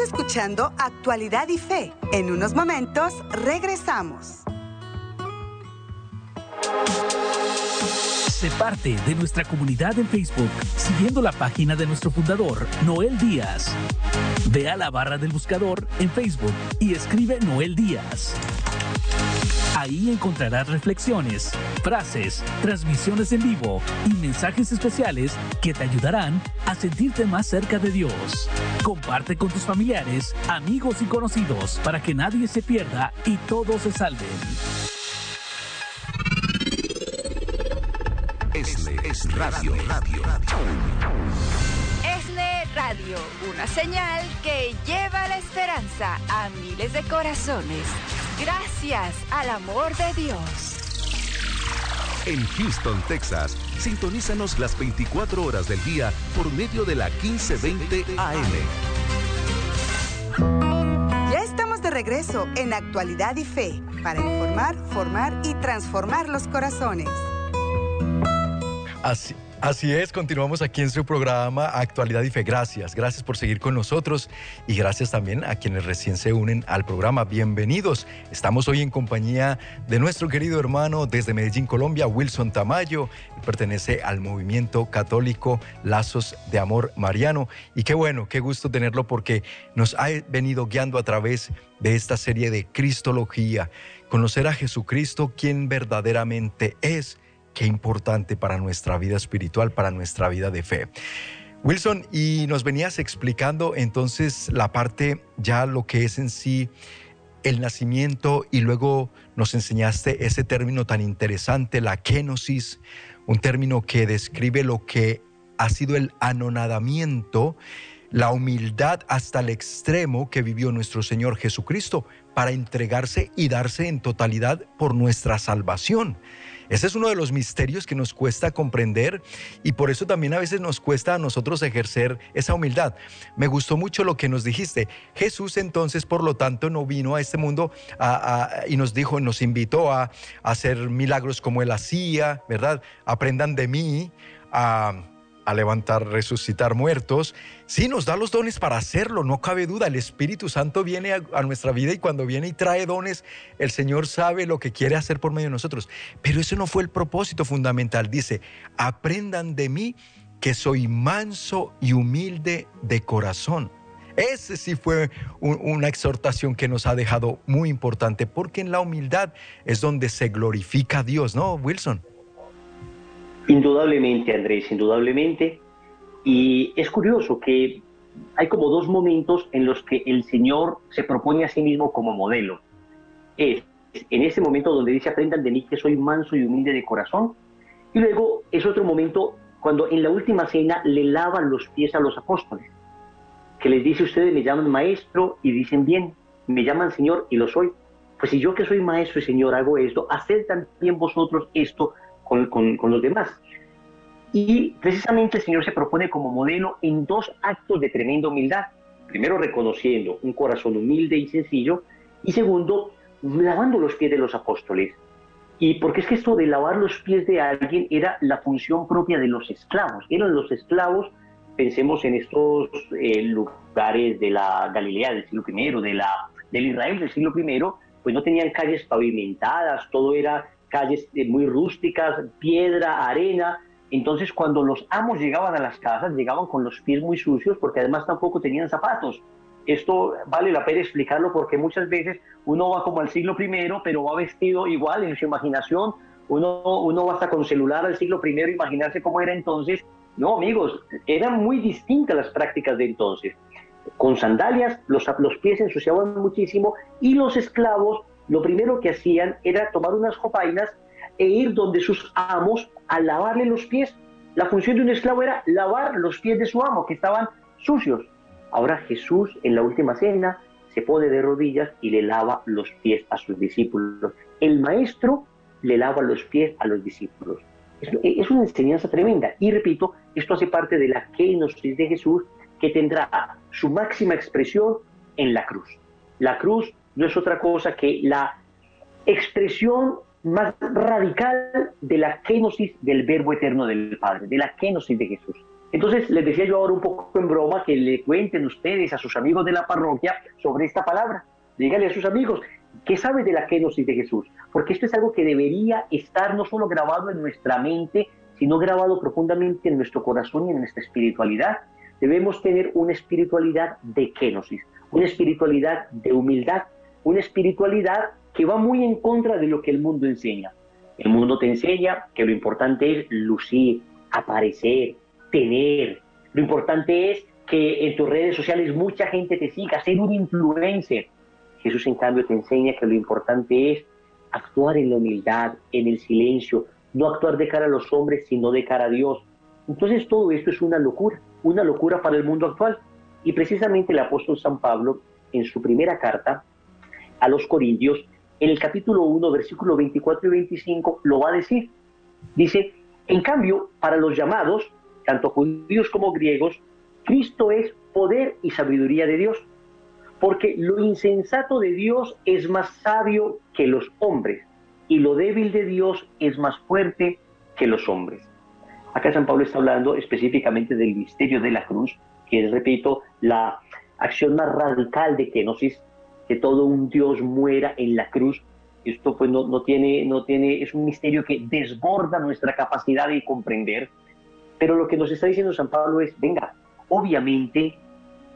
Escuchando Actualidad y Fe. En unos momentos regresamos. Parte de nuestra comunidad en Facebook siguiendo la página de nuestro fundador, Noel Díaz. Ve a la barra del buscador en Facebook y escribe Noel Díaz. Ahí encontrarás reflexiones, frases, transmisiones en vivo y mensajes especiales que te ayudarán a sentirte más cerca de Dios. Comparte con tus familiares, amigos y conocidos para que nadie se pierda y todos se salven. Esle es Radio. Radio. Esle Radio, una señal que lleva la esperanza a miles de corazones. Gracias al amor de Dios. En Houston, Texas, sintonízanos las 24 horas del día por medio de la 1520 AM. Ya estamos de regreso en Actualidad y Fe para informar, formar y transformar los corazones. Así, es, continuamos aquí en su programa Actualidad y Fe. Gracias, gracias por seguir con nosotros y gracias también a quienes recién se unen al programa. Bienvenidos. Estamos hoy en compañía de nuestro querido hermano desde Medellín, Colombia, Wilson Tamayo. Pertenece al movimiento católico Lazos de Amor Mariano. Y qué bueno, qué gusto tenerlo porque nos ha venido guiando a través de esta serie de Cristología. Conocer a Jesucristo, quien verdaderamente es qué importante para nuestra vida espiritual, para nuestra vida de fe. Wilson, y nos venías explicando entonces la parte, ya lo que es en sí el nacimiento y luego nos enseñaste ese término tan interesante, la kenosis, un término que describe lo que ha sido el anonadamiento, la humildad hasta el extremo que vivió nuestro Señor Jesucristo para entregarse y darse en totalidad por nuestra salvación. Ese es uno de los misterios que nos cuesta comprender y por eso también a veces nos cuesta a nosotros ejercer esa humildad. Me gustó mucho lo que nos dijiste. Jesús entonces, por lo tanto, no vino a este mundo y nos dijo, nos invitó a, hacer milagros como él hacía, ¿verdad? Aprendan de mí. A levantar, resucitar muertos. Sí, nos da los dones para hacerlo, no cabe duda. El Espíritu Santo viene a, nuestra vida y cuando viene y trae dones, el Señor sabe lo que quiere hacer por medio de nosotros. Pero eso no fue el propósito fundamental. Dice, aprendan de mí que soy manso y humilde de corazón. Ese sí fue una exhortación que nos ha dejado muy importante, porque en la humildad es donde se glorifica a Dios, ¿no, Wilson? Indudablemente, Andrés, indudablemente. Y es curioso que hay como dos momentos en los que el Señor se propone a sí mismo como modelo. Es en ese momento donde dice, aprendan de mí que soy manso y humilde de corazón. Y luego es otro momento cuando en la última cena le lavan los pies a los apóstoles, que les dice, ustedes me llaman maestro y dicen bien, me llaman Señor y lo soy. Pues si yo que soy maestro y Señor hago esto, haced también vosotros esto con, los demás. Y precisamente el Señor se propone como modelo en dos actos de tremenda humildad. Primero, reconociendo un corazón humilde y sencillo, y segundo, lavando los pies de los apóstoles. Y porque es que esto de lavar los pies de alguien era la función propia de los esclavos. Eran los esclavos, pensemos en estos eh, lugares de la Galilea del siglo I, de la, del Israel del siglo I, pues no tenían calles pavimentadas, todo era calles eh, muy rústicas, piedra, arena. Entonces cuando los amos llegaban a las casas, llegaban con los pies muy sucios porque además tampoco tenían zapatos. Esto vale la pena explicarlo porque muchas veces uno va como al siglo primero, pero va vestido igual en su imaginación. Uno, uno va hasta con celular al siglo primero, imaginarse cómo era entonces. No, amigos, eran muy distintas las prácticas de entonces. Con sandalias, los, los pies se ensuciaban muchísimo y los esclavos lo primero que hacían era tomar unas jopainas e ir donde sus amos a lavarle los pies. La función de un esclavo era lavar los pies de su amo, que estaban sucios. Ahora Jesús en la última cena se pone de rodillas y le lava los pies a sus discípulos. El maestro le lava los pies a los discípulos. Es, una enseñanza tremenda. Y repito, esto hace parte de la kenosis de Jesús que tendrá su máxima expresión en la cruz. La cruz no es otra cosa que la expresión más radical de la kenosis del verbo eterno del Padre, de la kenosis de Jesús. Entonces les decía yo ahora un poco en broma que le cuenten ustedes a sus amigos de la parroquia sobre esta palabra. Díganle a sus amigos, ¿qué sabe de la kenosis de Jesús? Porque esto es algo que debería estar no solo grabado en nuestra mente, sino grabado profundamente en nuestro corazón y en nuestra espiritualidad. Debemos tener una espiritualidad de kenosis, una espiritualidad de humildad, una espiritualidad que va muy en contra de lo que el mundo enseña. El mundo te enseña que lo importante es lucir, aparecer, tener. Lo importante es que en tus redes sociales mucha gente te siga, ser un influencer. Jesús en cambio te enseña que lo importante es actuar en la humildad, en el silencio, no actuar de cara a los hombres, sino de cara a Dios. Entonces todo esto es una locura, una locura para el mundo actual. Y precisamente el apóstol San Pablo, en su primera carta a los Corintios, en el capítulo 1, versículo 24 y 25, lo va a decir. Dice, en cambio, para los llamados, tanto judíos como griegos, Cristo es poder y sabiduría de Dios, porque lo insensato de Dios es más sabio que los hombres, y lo débil de Dios es más fuerte que los hombres. Acá San Pablo está hablando específicamente del misterio de la cruz, que es, repito, la acción más radical de kenosis, que todo un Dios muera en la cruz. Esto pues no, no, tiene, no tiene, es un misterio que desborda nuestra capacidad de comprender. Pero lo que nos está diciendo San Pablo es, venga, obviamente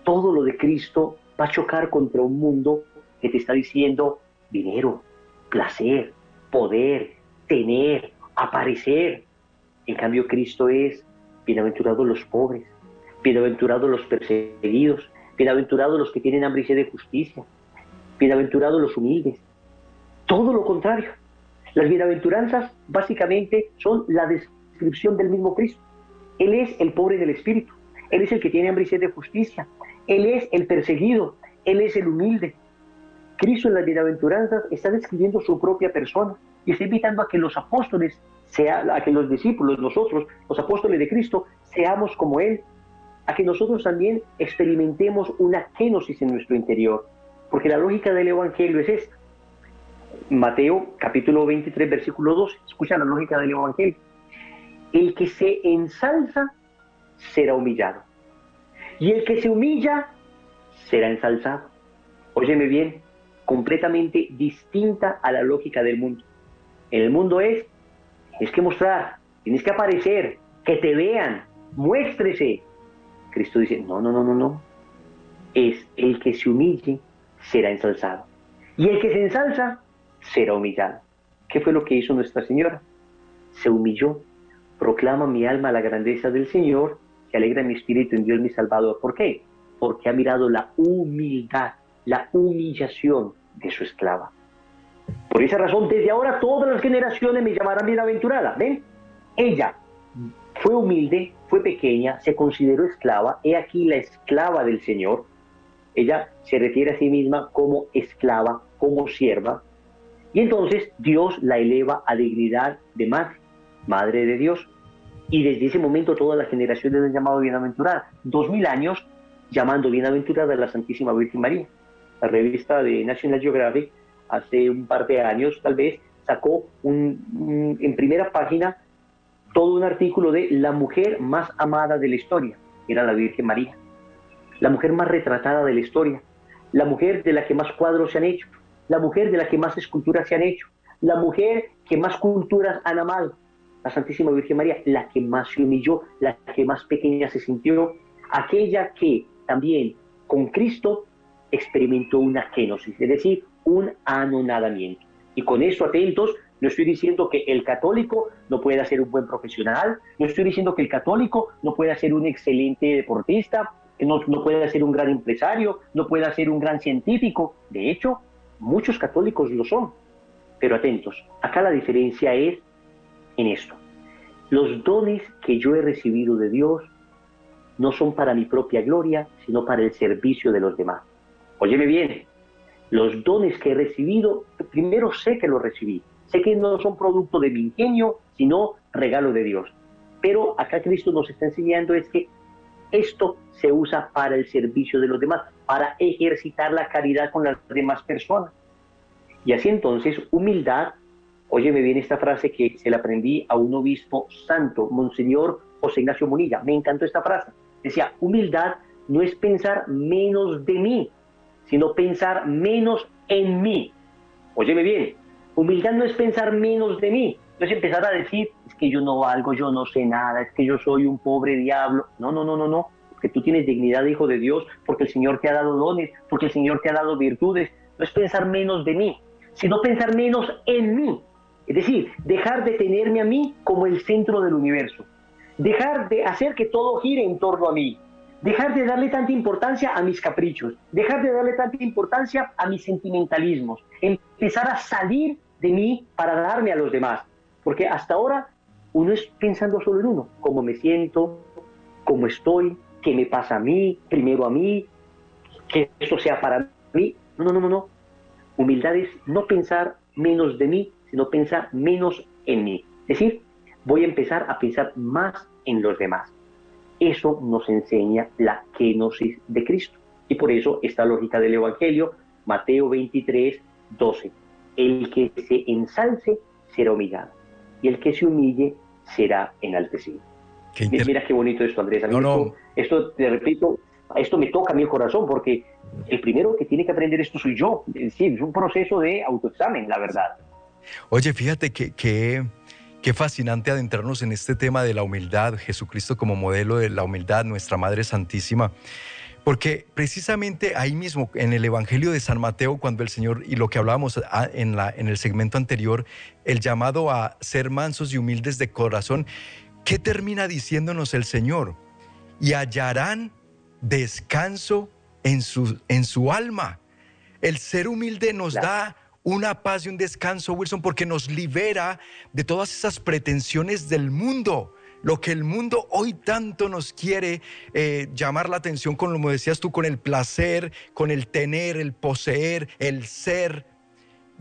todo lo de Cristo va a chocar contra un mundo que te está diciendo dinero, placer, poder, tener, aparecer. En cambio, Cristo es bienaventurados los pobres, bienaventurados los perseguidos, bienaventurados los que tienen hambre y sed de justicia, bienaventurados los humildes. Todo lo contrario. Las bienaventuranzas básicamente son la descripción del mismo Cristo. Él es el pobre del espíritu, Él es el que tiene hambre y sed de justicia, Él es el perseguido, Él es el humilde. Cristo en las bienaventuranzas está describiendo su propia persona y está invitando a que los apóstoles, sea, a que los discípulos, nosotros, los apóstoles de Cristo, seamos como Él, a que nosotros también experimentemos una kenosis en nuestro interior, porque la lógica del Evangelio es esta. Mateo capítulo 23, versículo 2, escucha la lógica del Evangelio. El que se ensalza será humillado. Y el que se humilla será ensalzado. Óyeme bien, completamente distinta a la lógica del mundo. En el mundo es, tienes que mostrar, tienes que aparecer, que te vean, muéstrese. Cristo dice, no, no, no, no, no. Es el que se humille será ensalzado. Y el que se ensalza será humillado. ¿Qué fue lo que hizo Nuestra Señora? Se humilló. Proclama mi alma la grandeza del Señor, que alegra mi espíritu en Dios mi Salvador. ¿Por qué? Porque ha mirado la humildad, la humillación de su esclava. Por esa razón, desde ahora todas las generaciones me llamarán bienaventurada. ¿Ven? Ella fue humilde, fue pequeña, se consideró esclava. He aquí la esclava del Señor ella se refiere a sí misma como esclava, como sierva, y entonces Dios la eleva a dignidad de madre, madre de Dios. Y desde ese momento todas las generaciones han llamado bienaventurada. Dos mil años llamando bienaventurada a la Santísima Virgen María. La revista de National Geographic hace un par de años tal vez sacó en primera página todo un artículo de la mujer más amada de la historia, era la Virgen María la mujer más retratada de la historia, la mujer de la que más cuadros se han hecho, la mujer de la que más esculturas se han hecho, la mujer que más culturas han amado, la Santísima Virgen María, la que más se humilló, la que más pequeña se sintió, aquella que también con Cristo experimentó una kenosis, es decir, un anonadamiento. Y con eso atentos, no estoy diciendo que el católico no pueda ser un buen profesional, no estoy diciendo que el católico no pueda ser un excelente deportista, no, no puede ser un gran empresario, no puede ser un gran científico. De hecho, muchos católicos lo son. Pero atentos, acá la diferencia es en esto. Los dones que yo he recibido de Dios no son para mi propia gloria, sino para el servicio de los demás. Óyeme bien, Los dones que he recibido, primero sé que los recibí. Sé que no son producto de mi ingenio, sino regalo de Dios. Pero acá Cristo nos está enseñando es que esto se usa para el servicio de los demás, para ejercitar la caridad con las demás personas. Y así entonces, humildad, óyeme bien esta frase que se la aprendí a un obispo santo, Monseñor José Ignacio Monilla, me encantó esta frase. Decía, humildad no es pensar menos de mí, sino pensar menos en mí. Óyeme bien, humildad no es pensar menos de mí, no es empezar a decir, es que yo no valgo, yo no sé nada, es que yo soy un pobre diablo. No, no, no, no, no, porque tú tienes dignidad de hijo de Dios, porque el Señor te ha dado dones, porque el Señor te ha dado virtudes. No es pensar menos de mí, sino pensar menos en mí. Es decir, dejar de tenerme a mí como el centro del universo. Dejar de hacer que todo gire en torno a mí. Dejar de darle tanta importancia a mis caprichos. Dejar de darle tanta importancia a mis sentimentalismos. Empezar a salir de mí para darme a los demás. Porque hasta ahora uno es pensando solo en uno. Cómo me siento, cómo estoy, qué me pasa a mí, primero a mí, que esto sea para mí. No, no, no, no. Humildad es no pensar menos de mí, sino pensar menos en mí. Es decir, voy a empezar a pensar más en los demás. Eso nos enseña la kenosis de Cristo. Y por eso esta lógica del Evangelio, Mateo 23, 12. El que se ensalce será humillado, y el que se humille será enaltecido. Mira qué bonito esto, Andrés. Esto, esto, te repito, esto me toca a mi corazón porque el primero que tiene que aprender esto soy yo. Es decir, es un proceso de autoexamen, la verdad. Oye, fíjate que, que, qué fascinante adentrarnos en este tema de la humildad, Jesucristo como modelo de la humildad, nuestra Madre Santísima. Porque precisamente ahí mismo, en el Evangelio de San Mateo, cuando el Señor, y lo que hablábamos ah, en, la, en el segmento anterior, el llamado a ser mansos y humildes de corazón, ¿qué termina diciéndonos el Señor? Y hallarán descanso en su, en su alma. El ser humilde nos da una paz y un descanso, Wilson, porque nos libera de todas esas pretensiones del mundo. Lo que el mundo hoy tanto nos quiere eh, llamar la atención, con, como decías tú, con el placer, con el tener, el poseer, el ser.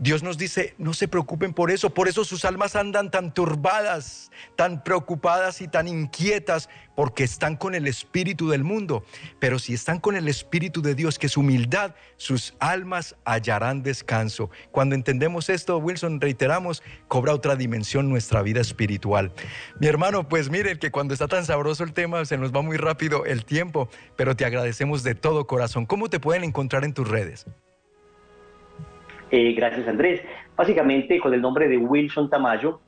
Dios nos dice, no se preocupen por eso, por eso sus almas andan tan turbadas, tan preocupadas y tan inquietas, porque están con el espíritu del mundo. Pero si están con el espíritu de Dios, que es humildad, sus almas hallarán descanso. Cuando entendemos esto, Wilson, reiteramos, cobra otra dimensión nuestra vida espiritual. Mi hermano, pues miren que cuando está tan sabroso el tema, se nos va muy rápido el tiempo, pero te agradecemos de todo corazón. ¿Cómo te pueden encontrar en tus redes? Eh, gracias, Andrés. Básicamente, con el nombre de Wilson Tamayo,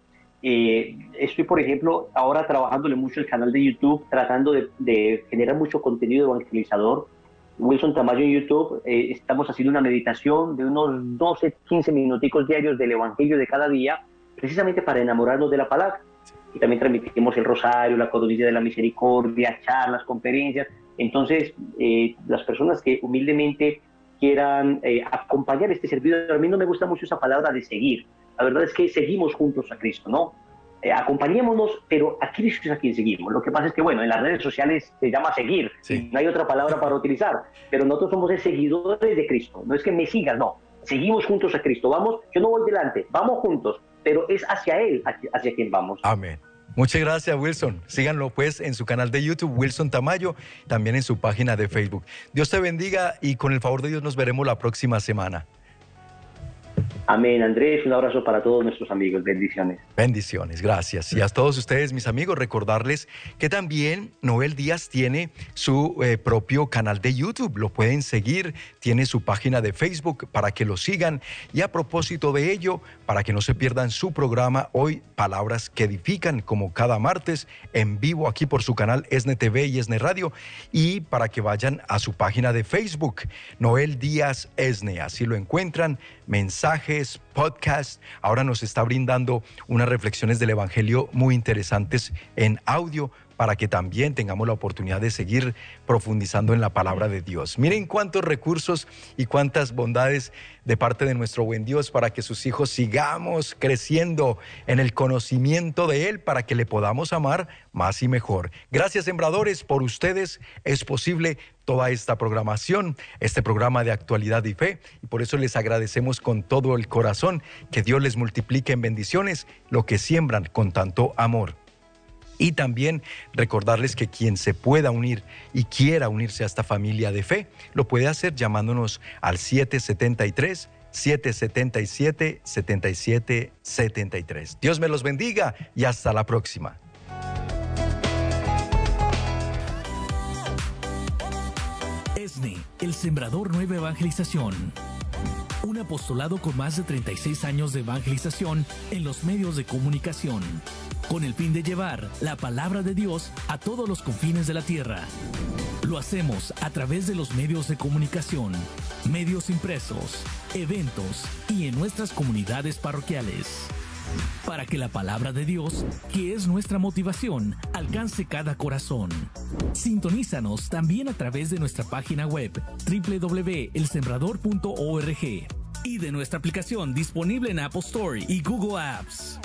eh, estoy, por ejemplo, ahora trabajándole mucho el canal de YouTube, tratando de, generar mucho contenido evangelizador. Wilson Tamayo en YouTube, eh, estamos haciendo una meditación de unos 12, 15 minuticos diarios del Evangelio de cada día, precisamente para enamorarnos de la palabra. Y también transmitimos el rosario, la codonilla de la misericordia, charlas, conferencias. Entonces, las personas que humildemente quieran eh, acompañar este servicio. A mí no me gusta mucho esa palabra de seguir. La verdad es que seguimos juntos a Cristo, ¿no? Eh, acompañémonos, pero a Cristo es a quien seguimos. Lo que pasa es que, bueno, en las redes sociales se llama seguir, no hay otra palabra para utilizar, pero nosotros somos seguidores de Cristo. No es que me sigas, no. Seguimos juntos a Cristo. Vamos, yo no voy delante, vamos juntos, pero es hacia Él hacia quien vamos. Amén. Muchas gracias, Wilson. Síganlo pues en su canal de YouTube, Wilson Tamayo, también en su página de Facebook. Dios te bendiga y con el favor de Dios nos veremos la próxima semana. Amén, Andrés. Un abrazo para todos nuestros amigos. Bendiciones. Bendiciones, gracias. Y a todos ustedes, mis amigos, recordarles que también Noel Díaz tiene su eh, propio canal de YouTube. Lo pueden seguir, tiene su página de Facebook para que lo sigan. Y a propósito de ello, para que no se pierdan su programa hoy, Palabras que Edifican, como cada martes, en vivo aquí por su canal ESNE TV y ESNE Radio. Y para que vayan a su página de Facebook, Noel Díaz ESNE. Así lo encuentran, podcast. Ahora nos está brindando unas reflexiones del Evangelio muy interesantes en audio para que también tengamos la oportunidad de seguir profundizando en la palabra de Dios. Miren cuántos recursos y cuántas bondades de parte de nuestro buen Dios para que sus hijos sigamos creciendo en el conocimiento de Él, para que le podamos amar más y mejor. Gracias, sembradores, por ustedes es posible toda esta programación, este programa de actualidad y fe, y por eso les agradecemos con todo el corazón que Dios les multiplique en bendiciones lo que siembran con tanto amor. Y también recordarles que quien se pueda unir y quiera unirse a esta familia de fe, lo puede hacer llamándonos al 773 777 7773. Dios me los bendiga y hasta la próxima. ESNE, el Sembrador Nueva Evangelización. Un apostolado con más de 36 años de evangelización en los medios de comunicación, con el fin de llevar la palabra de Dios a todos los confines de la tierra. Lo hacemos a través de los medios de comunicación, medios impresos, eventos y en nuestras comunidades parroquiales. Para que la palabra de Dios, que es nuestra motivación, alcance cada corazón. Sintonízanos también a través de nuestra página web www.elsembrador.org y de nuestra aplicación disponible en Apple Store y Google Apps.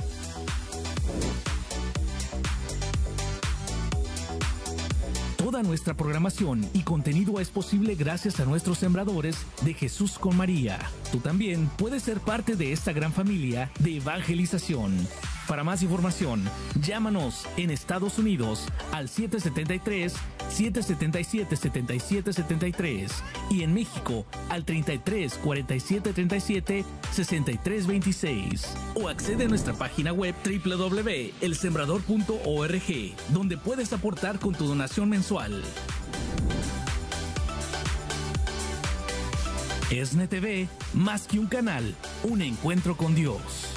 Toda nuestra programación y contenido es posible gracias a nuestros sembradores de Jesús con María. Tú también puedes ser parte de esta gran familia de evangelización. Para más información, llámanos en Estados Unidos al 773-777-7773 y en México al 33 47 37 63 26 o accede a nuestra página web www.elsembrador.org donde puedes aportar con tu donación mensual. ESNE TV, más que un canal, un encuentro con Dios.